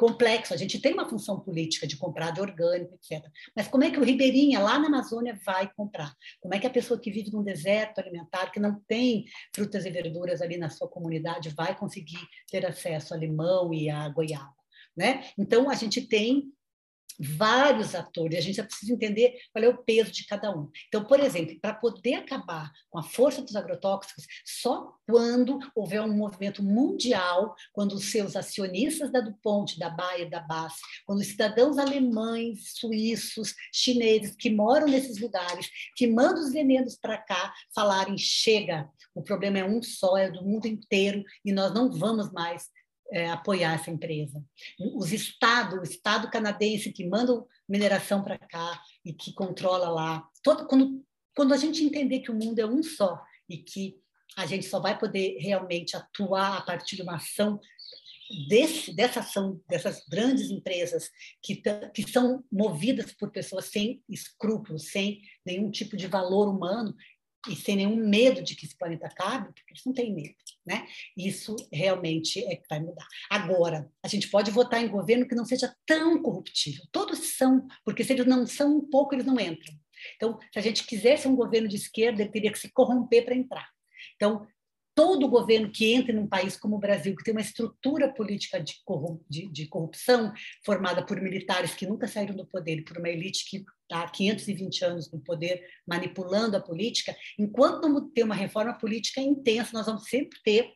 complexo. A gente tem uma função política de comprar de orgânico, etc. Mas como é que o ribeirinha lá na Amazônia vai comprar? Como é que a pessoa que vive num deserto alimentar, que não tem frutas e verduras ali na sua comunidade, vai conseguir ter acesso a limão e a goiaba? Né? Então, a gente tem vários atores, a gente precisa entender qual é o peso de cada um. Então, por exemplo, para poder acabar com a força dos agrotóxicos, só quando houver um movimento mundial, quando os seus acionistas da DuPont, da Bayer, da BASF, quando os cidadãos alemães, suíços, chineses que moram nesses lugares, que mandam os venenos para cá, falarem chega, o problema é um só, é do mundo inteiro e nós não vamos mais é, apoiar essa empresa. Os estados, o estado canadense que manda mineração para cá e que controla lá. Todo, quando, quando a gente entender que o mundo é um só e que a gente só vai poder realmente atuar a partir de uma ação desse, dessa ação dessas grandes empresas que, que são movidas por pessoas sem escrúpulos, sem nenhum tipo de valor humano, e sem nenhum medo de que esse planeta acabe, porque eles não têm medo, né? Isso realmente é que vai mudar. Agora, a gente pode votar em governo que não seja tão corruptível. Todos são, porque se eles não são um pouco, eles não entram. Então, se a gente quisesse um governo de esquerda, ele teria que se corromper para entrar. Então, todo governo que entre num país como o Brasil, que tem uma estrutura política de, corrupção formada por militares que nunca saíram do poder por uma elite que tá? 520 anos no poder, manipulando a política, enquanto não ter uma reforma política intensa, nós vamos sempre ter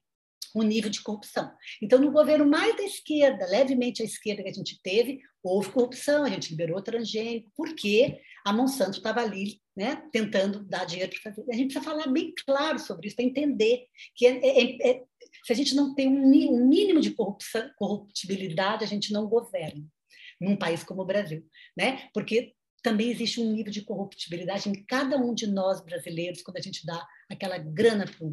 um nível de corrupção. Então, no governo mais da esquerda, levemente à esquerda que a gente teve, houve corrupção, a gente liberou transgênico, porque a Monsanto estava ali, né, tentando dar dinheiro para fazer. A gente precisa falar bem claro sobre isso, para entender que é, é, é, se a gente não tem um, um mínimo de corrupção, corruptibilidade, a gente não governa num país como o Brasil, né? Porque também existe um nível de corruptibilidade em cada um de nós brasileiros quando a gente dá aquela grana para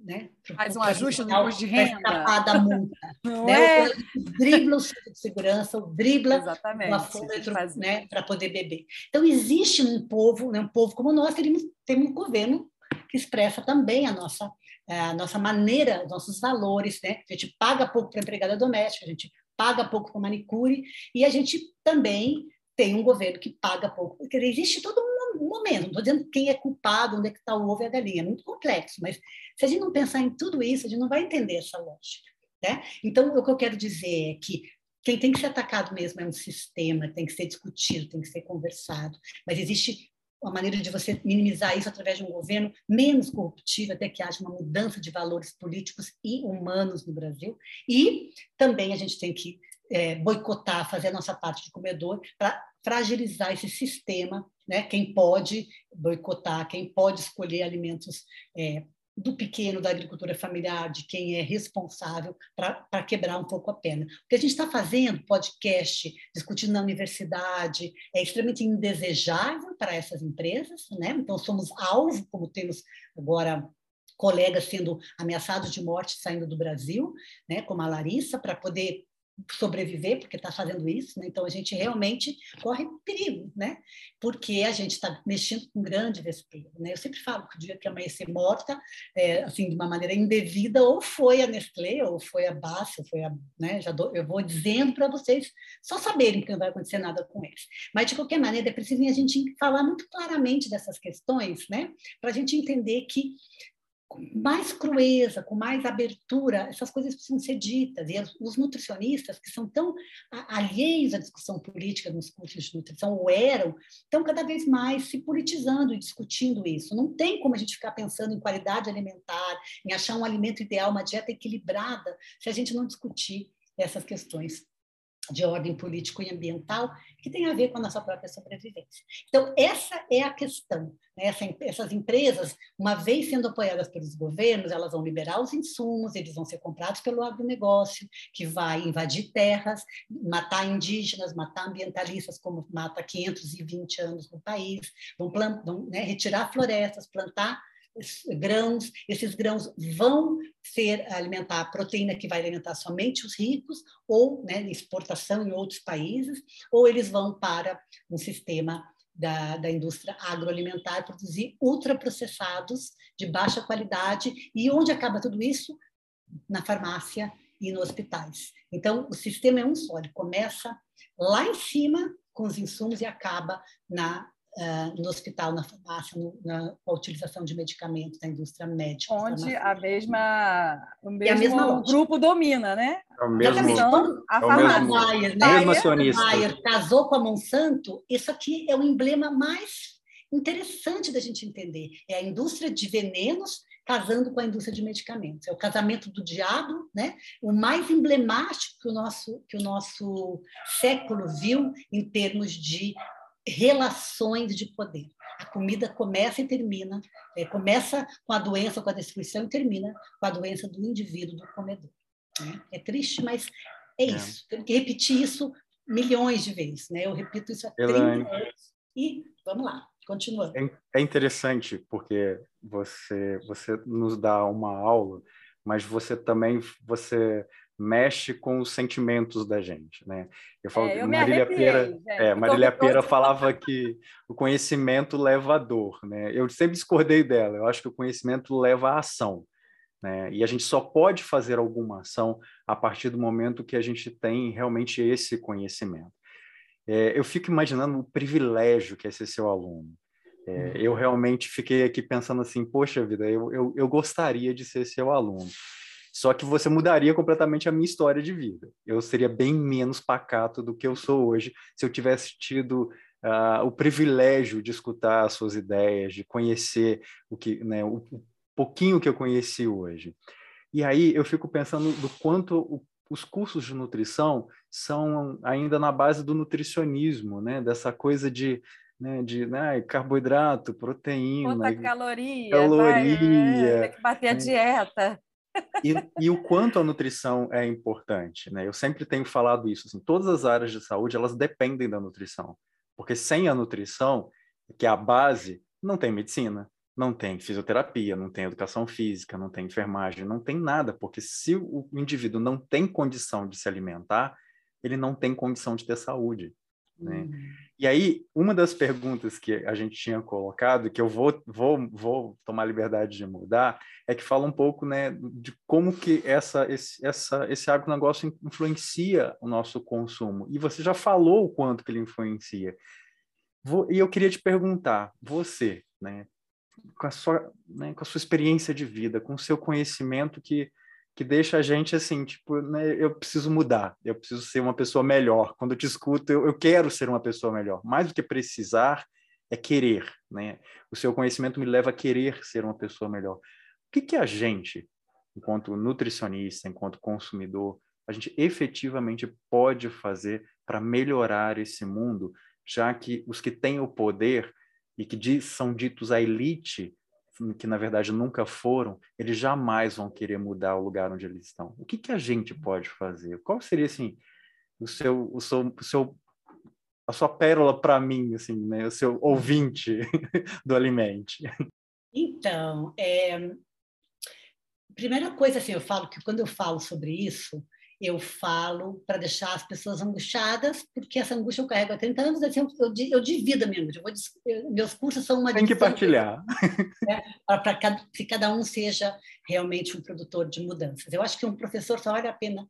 né? Faz um ajuste no imposto de renda. Escapar da multa. Não né? É? O dribla o cinto de segurança, o dribla uma folha né? para poder beber. Então, existe um povo, né? um povo como nós, temos um governo que expressa também a nossa, a nossa maneira, nossos valores. Né? A gente paga pouco para empregada doméstica, a gente paga pouco para manicure, e a gente também tem um governo que paga pouco. Porque existe todo um momento, não estou dizendo quem é culpado, onde é que está o ovo e a galinha, é muito complexo, mas se a gente não pensar em tudo isso, a gente não vai entender essa lógica. Né? Então, o que eu quero dizer é que quem tem que ser atacado mesmo é um sistema, tem que ser discutido, tem que ser conversado, mas existe uma maneira de você minimizar isso através de um governo menos corruptivo, até que haja uma mudança de valores políticos e humanos no Brasil. E também a gente tem que é, boicotar, fazer a nossa parte de comedor para fragilizar esse sistema, né? Quem pode boicotar, quem pode escolher alimentos é, do pequeno, da agricultura familiar, de quem é responsável para quebrar um pouco a pena. O que a gente está fazendo, podcast, discutindo na universidade, é extremamente indesejável para essas empresas, né? Então, somos alvo, como temos agora colegas sendo ameaçados de morte saindo do Brasil, né? como a Larissa, para poder sobreviver, porque está fazendo isso, né? então a gente realmente corre perigo, né? porque a gente está mexendo com grande vespeiro. Né? Eu sempre falo que o dia que amanhecer morta, é, assim, de uma maneira indevida, ou foi a Nestlé, ou foi a Bass, ou foi a. Né? Já dou, eu vou dizendo para vocês só saberem que não vai acontecer nada com eles. Mas, de qualquer maneira, é preciso a gente falar muito claramente dessas questões, né? para a gente entender que com mais crueza, com mais abertura, essas coisas precisam ser ditas. E os nutricionistas, que são tão alheios à discussão política nos cursos de nutrição, ou eram, estão cada vez mais se politizando e discutindo isso. Não tem como a gente ficar pensando em qualidade alimentar, em achar um alimento ideal, uma dieta equilibrada, se a gente não discutir essas questões de ordem político e ambiental que tem a ver com a nossa própria sobrevivência. Então, essa é a questão. Né? Essa, essas empresas, uma vez sendo apoiadas pelos governos, elas vão liberar os insumos, eles vão ser comprados pelo agronegócio, que vai invadir terras, matar indígenas, matar ambientalistas, como mata há 520 anos no país, vão, plant, vão né, retirar florestas, plantar grãos, esses grãos vão ser alimentar a proteína que vai alimentar somente os ricos, ou né, exportação em outros países, ou eles vão para um sistema da, da indústria agroalimentar produzir ultraprocessados de baixa qualidade. E onde acaba tudo isso? Na farmácia e nos hospitais. Então, o sistema é um só, ele começa lá em cima com os insumos e acaba na uh, no hospital, na farmácia, no, na, com a utilização de medicamentos da indústria médica. Onde a mesma, o mesmo mesma grupo domina, né? É o mesmo, então, a é farmácia. Bayer, né? mesmo acionista. Bayer casou com a Monsanto, isso aqui é o emblema mais interessante da gente entender. É a indústria de venenos casando com a indústria de medicamentos. É o casamento do diabo, né? O mais emblemático que o nosso que o nosso século viu em termos de relações de poder. A comida começa e termina, é, começa com a doença, com a destruição e termina com a doença do indivíduo, do comedor. Né? É triste, mas é, é. isso. Tem que repetir isso milhões de vezes. Né? Eu repito isso há 30 anos. E vamos lá, continuando. É, é interessante, porque você, você nos dá uma aula, mas você também você mexe com os sentimentos da gente, né? Eu falo é, eu Marília Pera, é, Marília Pera falava que o conhecimento leva a dor, né? Eu sempre discordei dela. Eu acho que o conhecimento leva à ação, né? E a gente só pode fazer alguma ação a partir do momento que a gente tem realmente esse conhecimento. É, eu fico imaginando o privilégio que é ser seu aluno. É, eu uhum. realmente fiquei aqui pensando assim, poxa vida, eu, eu, eu gostaria de ser seu aluno. Só que você mudaria completamente a minha história de vida. Eu seria bem menos pacato do que eu sou hoje se eu tivesse tido uh, o privilégio de escutar as suas ideias, de conhecer o que, né, o, pouquinho que eu conheci hoje. E aí eu fico pensando do quanto o, os cursos de nutrição são ainda na base do nutricionismo, né? Dessa coisa de né, de né, carboidrato, proteína, Quanta caloria, caloria, vai, é, tem que bater a né? dieta. E, e, o quanto a nutrição é importante, né? Eu sempre tenho falado isso, assim, todas as áreas de saúde, elas dependem da nutrição, porque sem a nutrição, que é a base, não tem medicina, não tem fisioterapia, não tem educação física, não tem enfermagem, não tem nada, porque se o indivíduo não tem condição de se alimentar, ele não tem condição de ter saúde. Né? Uhum. E aí, uma das perguntas que a gente tinha colocado, que eu vou, vou, vou tomar liberdade de mudar, é que fala um pouco né, de como que essa, esse, essa, esse agronegócio influencia o nosso consumo. E você já falou o quanto que ele influencia. Vou, e eu queria te perguntar, você, né, com, a sua, né, com a sua experiência de vida, com o seu conhecimento que que deixa a gente assim, tipo, né, eu preciso mudar, eu preciso ser uma pessoa melhor. Quando eu te escuto, eu, eu quero ser uma pessoa melhor. Mais do que precisar, é querer, né? O seu conhecimento me leva a querer ser uma pessoa melhor. O que, que a gente, enquanto nutricionista, enquanto consumidor, a gente efetivamente pode fazer para melhorar esse mundo, já que os que têm o poder e que são ditos a elite que na verdade nunca foram, eles jamais vão querer mudar o lugar onde eles estão. O que, que a gente pode fazer? Qual seria assim o seu, o seu, o seu a sua pérola para mim, assim, né? O seu ouvinte do Alimente. Então, é... primeira coisa assim, eu falo que quando eu falo sobre isso, eu falo para deixar as pessoas angustiadas, porque essa angústia eu carrego há 30 anos, assim, eu, eu, eu divido a minha angústia. Eu, meus cursos são uma Tem que partilhar. Né, para que cada um seja realmente um produtor de mudanças. Eu acho que um professor só vale a pena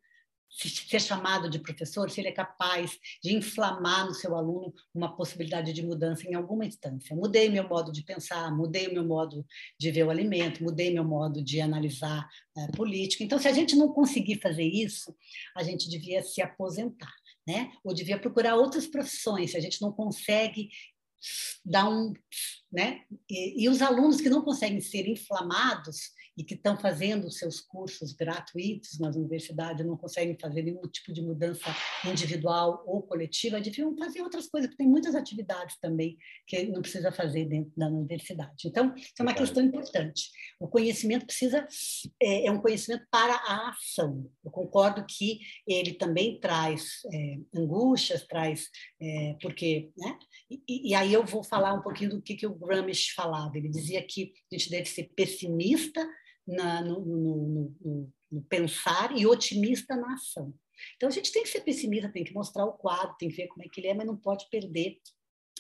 ser chamado de professor, se ele é capaz de inflamar no seu aluno uma possibilidade de mudança em alguma instância. Mudei meu modo de pensar, mudei meu modo de ver o alimento, mudei meu modo de analisar a política. Então, se a gente não conseguir fazer isso, a gente devia se aposentar, né? Ou devia procurar outras profissões. Se a gente não consegue dar um, né? E, e os alunos que não conseguem ser inflamados e que estão fazendo seus cursos gratuitos nas universidades, não conseguem fazer nenhum tipo de mudança individual ou coletiva, deviam fazer outras coisas, porque tem muitas atividades também que não precisa fazer dentro da universidade. Então, isso é uma questão importante. O conhecimento precisa é, é um conhecimento para a ação. Eu concordo que ele também traz é, angústias, traz é, porque, né? E, e, aí eu vou falar um pouquinho do que, que o Gramsci falava. Ele dizia que a gente deve ser pessimista na, no, no, no, no, pensar e otimista na ação. Então, a gente tem que ser pessimista, tem que mostrar o quadro, tem que ver como é que ele é, mas não pode perder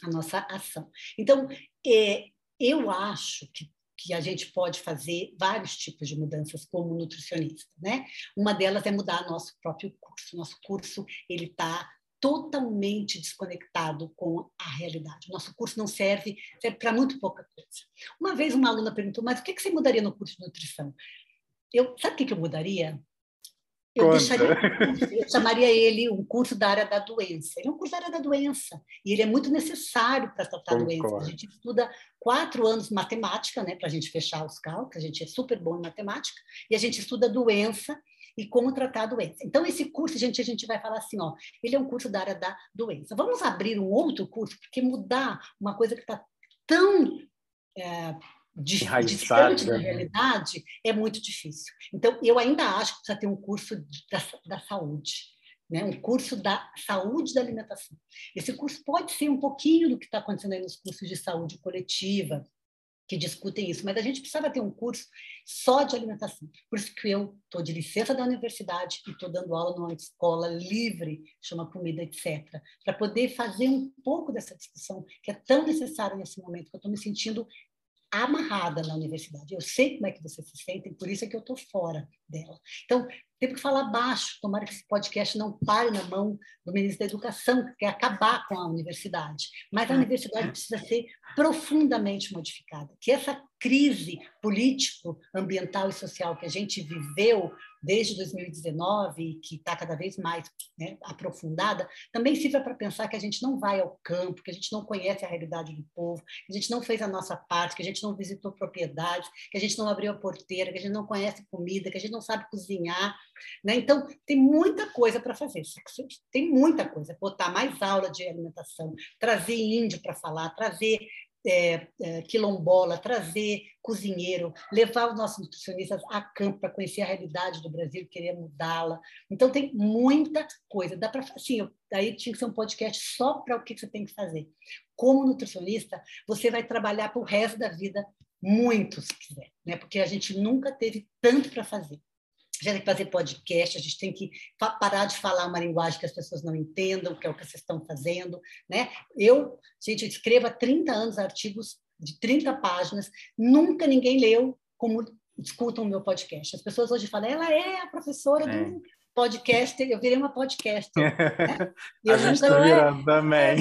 a nossa ação. Então, é, eu acho que, que a gente pode fazer vários tipos de mudanças como nutricionista, né? Uma delas é mudar nosso próprio curso. Nosso curso, ele está totalmente desconectado com a realidade. O nosso curso não serve, serve para muito pouca coisa. Uma vez uma aluna perguntou, mas o que você mudaria no curso de nutrição? Eu, sabe o que eu mudaria? Eu, deixaria, eu chamaria ele um curso da área da doença. Ele é um curso da área da doença e ele é muito necessário para tratar Concordo. doenças. A gente estuda quatro anos matemática, né, para a gente fechar os cálculos. A gente é super bom em matemática e a gente estuda doença e como tratar a doença. Então, esse curso, gente, a gente vai falar assim, ó, ele é um curso da área da doença. Vamos abrir um outro curso, porque mudar uma coisa que está tão é, distante da realidade é muito difícil. Então, eu ainda acho que precisa ter um curso da, da saúde. Né, um curso da saúde da alimentação. Esse curso pode ser um pouquinho do que está acontecendo aí nos cursos de saúde coletiva, que discutem isso, mas a gente precisava ter um curso só de alimentação. Por isso que eu estou de licença da universidade e estou dando aula numa escola livre, chama Comida, etc., para poder fazer um pouco dessa discussão que é tão necessária nesse momento, que eu estou me sentindo amarrada na universidade. Eu sei como é que vocês se sentem, por isso é que eu estou fora dela. Então, temos que falar baixo, tomara que esse podcast não pare na mão do ministro da Educação, que quer acabar com a universidade. Mas a universidade precisa ser profundamente modificada. Que essa crise político, ambiental e social que a gente viveu desde 2019, que está cada vez mais né, aprofundada, também sirva para pensar que a gente não vai ao campo, que a gente não conhece a realidade do povo, que a gente não fez a nossa parte, que a gente não visitou propriedades, que a gente não abriu a porteira, que a gente não conhece comida, que a gente não sabe cozinhar. Né? Então, tem muita coisa para fazer, tem muita coisa. Botar mais aula de alimentação, trazer índio para falar, trazer é, é, quilombola, trazer cozinheiro, levar os nossos nutricionistas a campo para conhecer a realidade do Brasil, querer mudá-la. Então, tem muita coisa. Dá para assim, daí tinha que ser um podcast só para o que você tem que fazer. Como nutricionista, você vai trabalhar para o resto da vida muito, se quiser, né? porque a gente nunca teve tanto para fazer a gente tem que fazer podcast, a gente tem que parar de falar uma linguagem que as pessoas não entendam, que é o que vocês estão fazendo. Né? Eu, gente, escrevo há 30 anos artigos de 30 páginas, nunca ninguém leu como escutam o meu podcast. As pessoas hoje falam, ela é a professora é. do podcaster, eu virei uma podcaster. Né? a gente está virando também.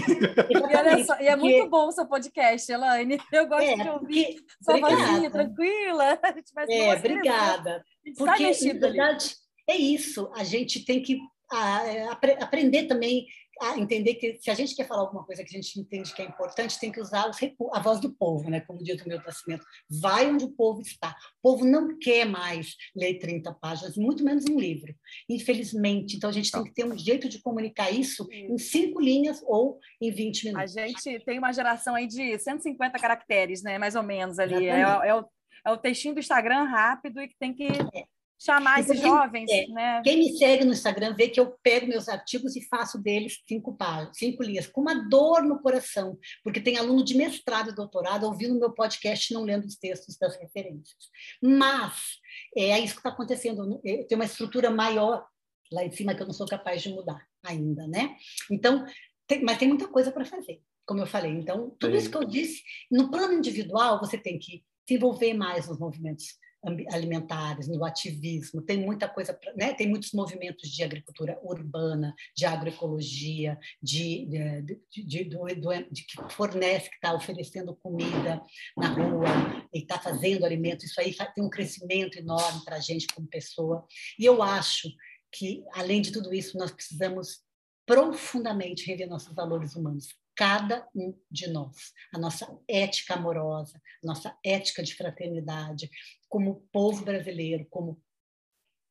E, só, e, é muito bom o seu podcast, Elaine. Eu gosto é, de ouvir sua vozinha tranquila. É, obrigada. Porque, na verdade, é isso. A gente tem que a, é, aprender também a entender que se a gente quer falar alguma coisa que a gente entende que é importante, tem que usar a voz do povo, né? como diz o meu nascimento. Vai onde o povo está. O povo não quer mais ler 30 páginas, muito menos um livro, infelizmente. Então, a gente tem que ter um jeito de comunicar isso em cinco linhas ou em 20 minutos. A gente tem uma geração aí de 150 caracteres, né? mais ou menos ali. É, é, o, é o textinho do Instagram rápido e que tem que é chamar esses quem, jovens, é, né? Quem me segue no Instagram vê que eu pego meus artigos e faço deles cinco páginas, cinco linhas, com uma dor no coração, porque tem aluno de mestrado e doutorado ouvindo meu podcast e não lendo os textos das referências. Mas é isso que está acontecendo. Tem uma estrutura maior lá em cima que eu não sou capaz de mudar ainda, né? Então, tem, mas tem muita coisa para fazer, como eu falei. Então, tudo Sim. isso que eu disse, no plano individual, você tem que se envolver mais nos movimentos alimentares, no ativismo, tem muita coisa, né? tem muitos movimentos de agricultura urbana, de agroecologia, de, de, de, de, que fornece, que está oferecendo comida na rua e está fazendo alimento, isso aí tem um crescimento enorme para a gente como pessoa. E eu acho que, além de tudo isso, nós precisamos profundamente rever nossos valores humanos cada um de nós, a nossa ética amorosa, a nossa ética de fraternidade, como povo brasileiro, como,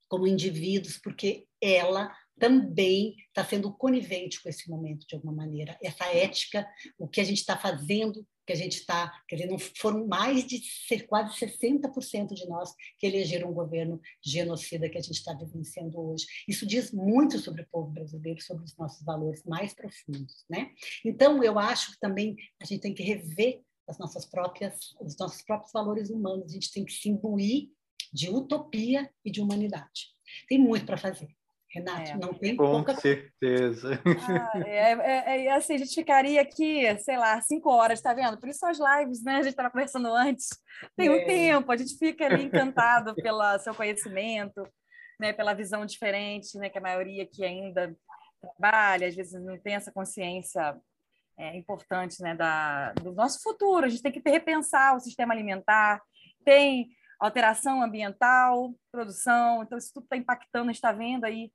como indivíduos, porque ela também está sendo conivente com esse momento, de alguma maneira. Essa ética, o que a gente está fazendo, que a gente está. Quer dizer, não foram mais de ser, quase 60% de nós que elegeram um governo genocida que a gente está vivenciando hoje. Isso diz muito sobre o povo brasileiro, sobre os nossos valores mais profundos. Né? Então, eu acho que também a gente tem que rever as nossas próprias, os nossos próprios valores humanos, a gente tem que se imbuir de utopia e de humanidade. Tem muito para fazer. Renato, é, não tem Com pouca... certeza. Ah, é, é, é, assim, a gente ficaria aqui, sei lá, cinco horas, tá vendo? Por isso as lives, né? A gente estava conversando antes. Tem um é. tempo, a gente fica ali encantado pelo seu conhecimento, né? pela visão diferente, né? Que a maioria aqui ainda trabalha, às vezes não tem essa consciência é, importante né? da, do nosso futuro. A gente tem que repensar o sistema alimentar, tem alteração ambiental, produção, então isso tudo está impactando, a gente está vendo aí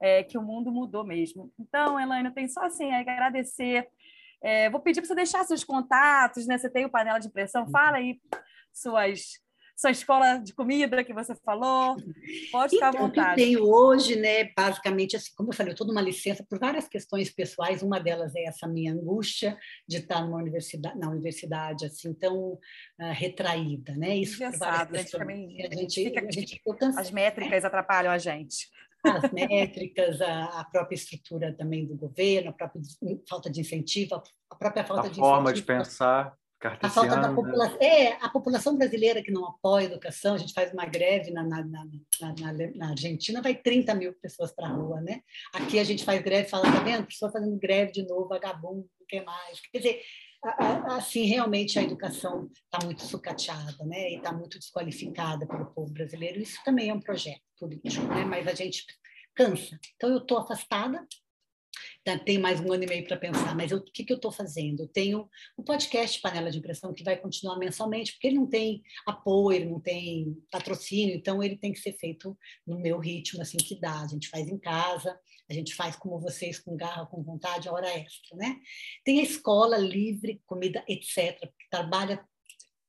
é, que o mundo mudou mesmo. Então, Elaine, eu tenho só assim a agradecer. É, vou pedir para você deixar seus contatos, né? Você tem o panela de impressão, fala aí suas sua escola de comida que você falou. Pode ficar então, à vontade. Eu tenho hoje, né, basicamente, assim, como eu falei, eu estou numa licença por várias questões pessoais. Uma delas é essa minha angústia de estar numa universidade, na universidade assim tão uh, retraída, né? Isso por várias né? questões. A gente, fica, a gente as métricas né? atrapalham a gente as métricas, a, a, própria estrutura também do governo, a própria falta de incentivo, a própria falta a de forma de pensar. A falta da população. É, a população brasileira que não apoia a educação, a gente faz uma greve na, na, na, na, na Argentina, vai 30 mil pessoas para a rua, né? Aqui a gente faz greve, fala, tá vendo? Pessoa fazendo greve de novo, vagabundo, não quer mais. Quer dizer, assim, realmente a educação está muito sucateada, né? E está muito desqualificada pelo povo brasileiro. Isso também é um projeto político, né? Mas a gente cansa. Então, eu estou afastada, tem mais um ano e meio para pensar, mas o que, que eu estou fazendo? Eu tenho um podcast Panela de Impressão, que vai continuar mensalmente, porque ele não tem apoio, ele não tem patrocínio, então ele tem que ser feito no meu ritmo, assim que dá. A gente faz em casa, a gente faz como vocês, com garra, com vontade, a hora extra, né? Tem a escola livre, comida, etc., que trabalha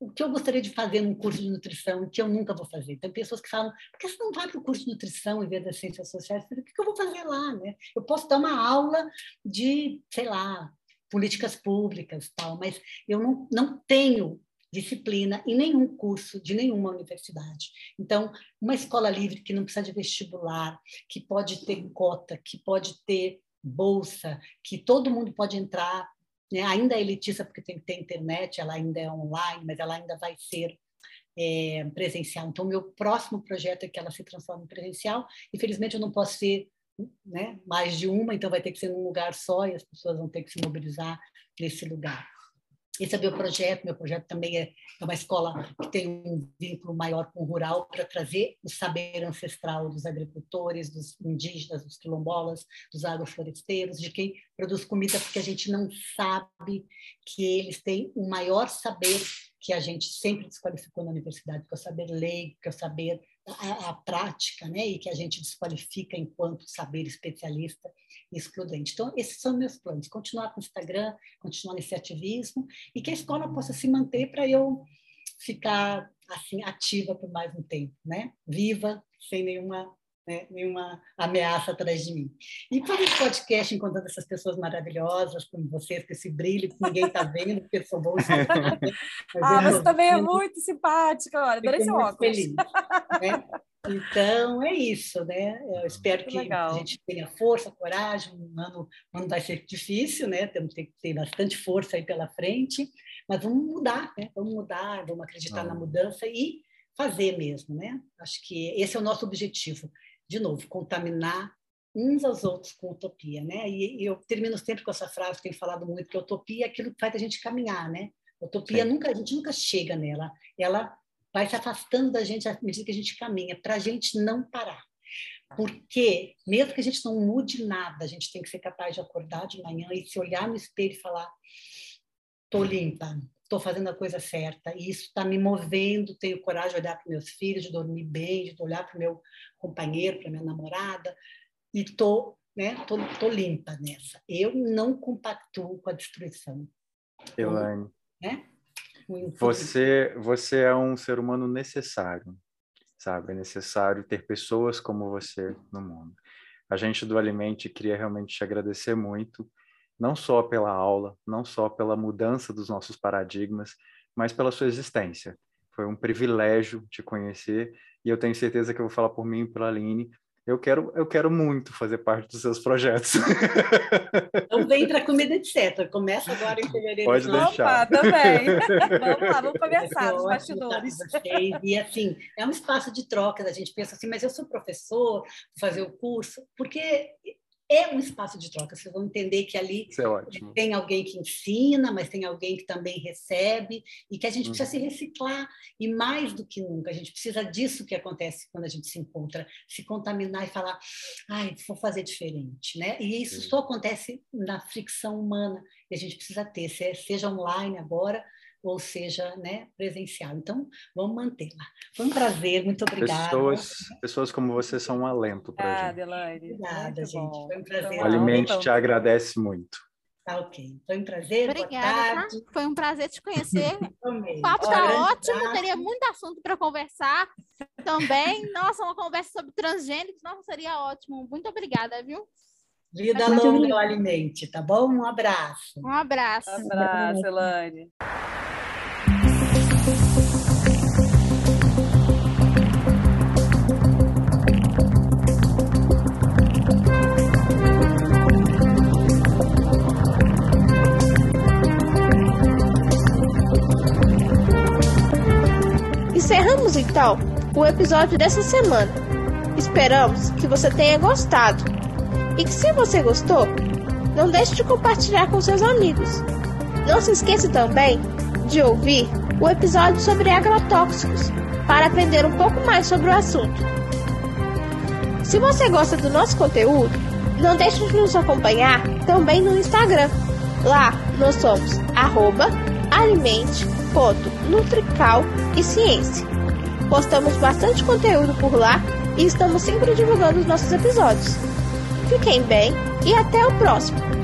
o que eu gostaria de fazer num curso de nutrição que eu nunca vou fazer. Tem pessoas que falam, por que você não vai para o curso de nutrição em vez das ciências sociais? O que eu vou fazer lá? Né? Eu posso dar uma aula de, sei lá, políticas públicas, tal, mas eu não, não tenho disciplina em nenhum curso de nenhuma universidade. Então, uma escola livre que não precisa de vestibular, que pode ter cota, que pode ter bolsa, que todo mundo pode entrar, né? ainda é elitista porque tem que ter internet, ela ainda é online, mas ela ainda vai ser é, presencial. Então, meu próximo projeto é que ela se transforme em presencial. Infelizmente, eu não posso ser né, mais de uma, então vai ter que ser num lugar só e as pessoas vão ter que se mobilizar nesse lugar. Esse é meu projeto. Meu projeto também é, é uma escola que tem um vínculo maior com o rural para trazer o saber ancestral dos agricultores, dos indígenas, dos quilombolas, dos agrofloresteiros, de quem produz comida, porque a gente não sabe que eles têm o maior saber que a gente sempre desqualificou na universidade, que é o saber leigo, que é o saber a, a, prática, né? E que a gente desqualifica enquanto saber especialista e. Então, esses são meus planos: continuar com o Instagram, continuar nesse ativismo e que a escola possa se manter para eu ficar assim ativa por mais um tempo, né? Viva, sem nenhuma né, nenhuma ameaça atrás de mim. E fazer esse podcast encontrando essas pessoas maravilhosas, como vocês, com esse brilho que ninguém está vendo, porque eu sou bom. ah, você também é muito simpática, olha, adorei seu óculos. Feliz, né? Então, é isso, né? Eu espero que, que a gente tenha força, coragem. Um ano, um ano vai ser difícil, né? Temos que ter bastante força aí pela frente, mas vamos mudar, né? Vamos mudar, vamos acreditar na mudança e fazer mesmo, né? Acho que esse é o nosso objetivo de novo, contaminar uns aos outros com utopia, né? E, eu termino sempre com essa frase, tenho falado muito, que utopia é aquilo que faz a gente caminhar, né? Utopia nunca, a gente nunca chega nela, ela vai se afastando da gente à medida que a gente caminha, para a gente não parar. Porque, mesmo que a gente não mude nada, a gente tem que ser capaz de acordar de manhã e se olhar no espelho e falar: estou limpa, estou fazendo a coisa certa, e isso está me movendo, tenho coragem de olhar para meus filhos, de dormir bem, de olhar para o meu companheiro, para minha namorada, e estou né, tô, tô limpa nessa. Eu não compactuo com a destruição. Elaine, né? você, você é um ser humano necessário, sabe? É necessário ter pessoas como você no mundo. A gente do Alimente queria realmente te agradecer muito não só pela aula, não só pela mudança dos nossos paradigmas, mas pela sua existência. Foi um privilégio te conhecer e eu tenho certeza que eu vou falar por mim e pela Aline. Eu quero, eu quero muito fazer parte dos seus projetos. Então vem para comida etc. Começa agora em fevereiro. Pode deixar. Opa, também. vamos lá, vamos conversar nos bastidores. E assim, é um espaço de troca. A gente pensa assim, mas eu sou professor, vou fazer o curso, porque é um espaço de troca. Vocês vão entender que ali é tem alguém que ensina, mas tem alguém que também recebe e que a gente precisa uhum. se reciclar. E mais do que nunca, a gente precisa disso que acontece quando a gente se encontra, se contaminar e falar, ai, vou fazer diferente, né? E isso Sim. só acontece na fricção humana e a gente precisa ter, seja online agora, ou seja, né, presencial. Então, vamos mantê-la. Foi um prazer, muito obrigada. Pessoas, pessoas como você são um alento para a gente. Elaine. Obrigada, gente. Bom. Foi um prazer. O Alimente te agradece muito. Tá ok. Foi um prazer. Obrigada. Tá? Foi um prazer te conhecer. o papo está ótimo, teria muito assunto para conversar também. Nossa, uma conversa sobre transgênicos, nossa, seria ótimo. Muito obrigada, viu? Vida longa ao alimente, tá bom? Um abraço. Um abraço. Um abraço, Elaine. Encerramos então o episódio dessa semana. Esperamos que você tenha gostado. E que se você gostou, não deixe de compartilhar com seus amigos. Não se esqueça também de ouvir o episódio sobre agrotóxicos para aprender um pouco mais sobre o assunto. Se você gosta do nosso conteúdo, não deixe de nos acompanhar também no Instagram. Lá nós somos arroba alimente.nutrical e ciência. Postamos bastante conteúdo por lá e estamos sempre divulgando os nossos episódios. Fiquem bem e até o próximo!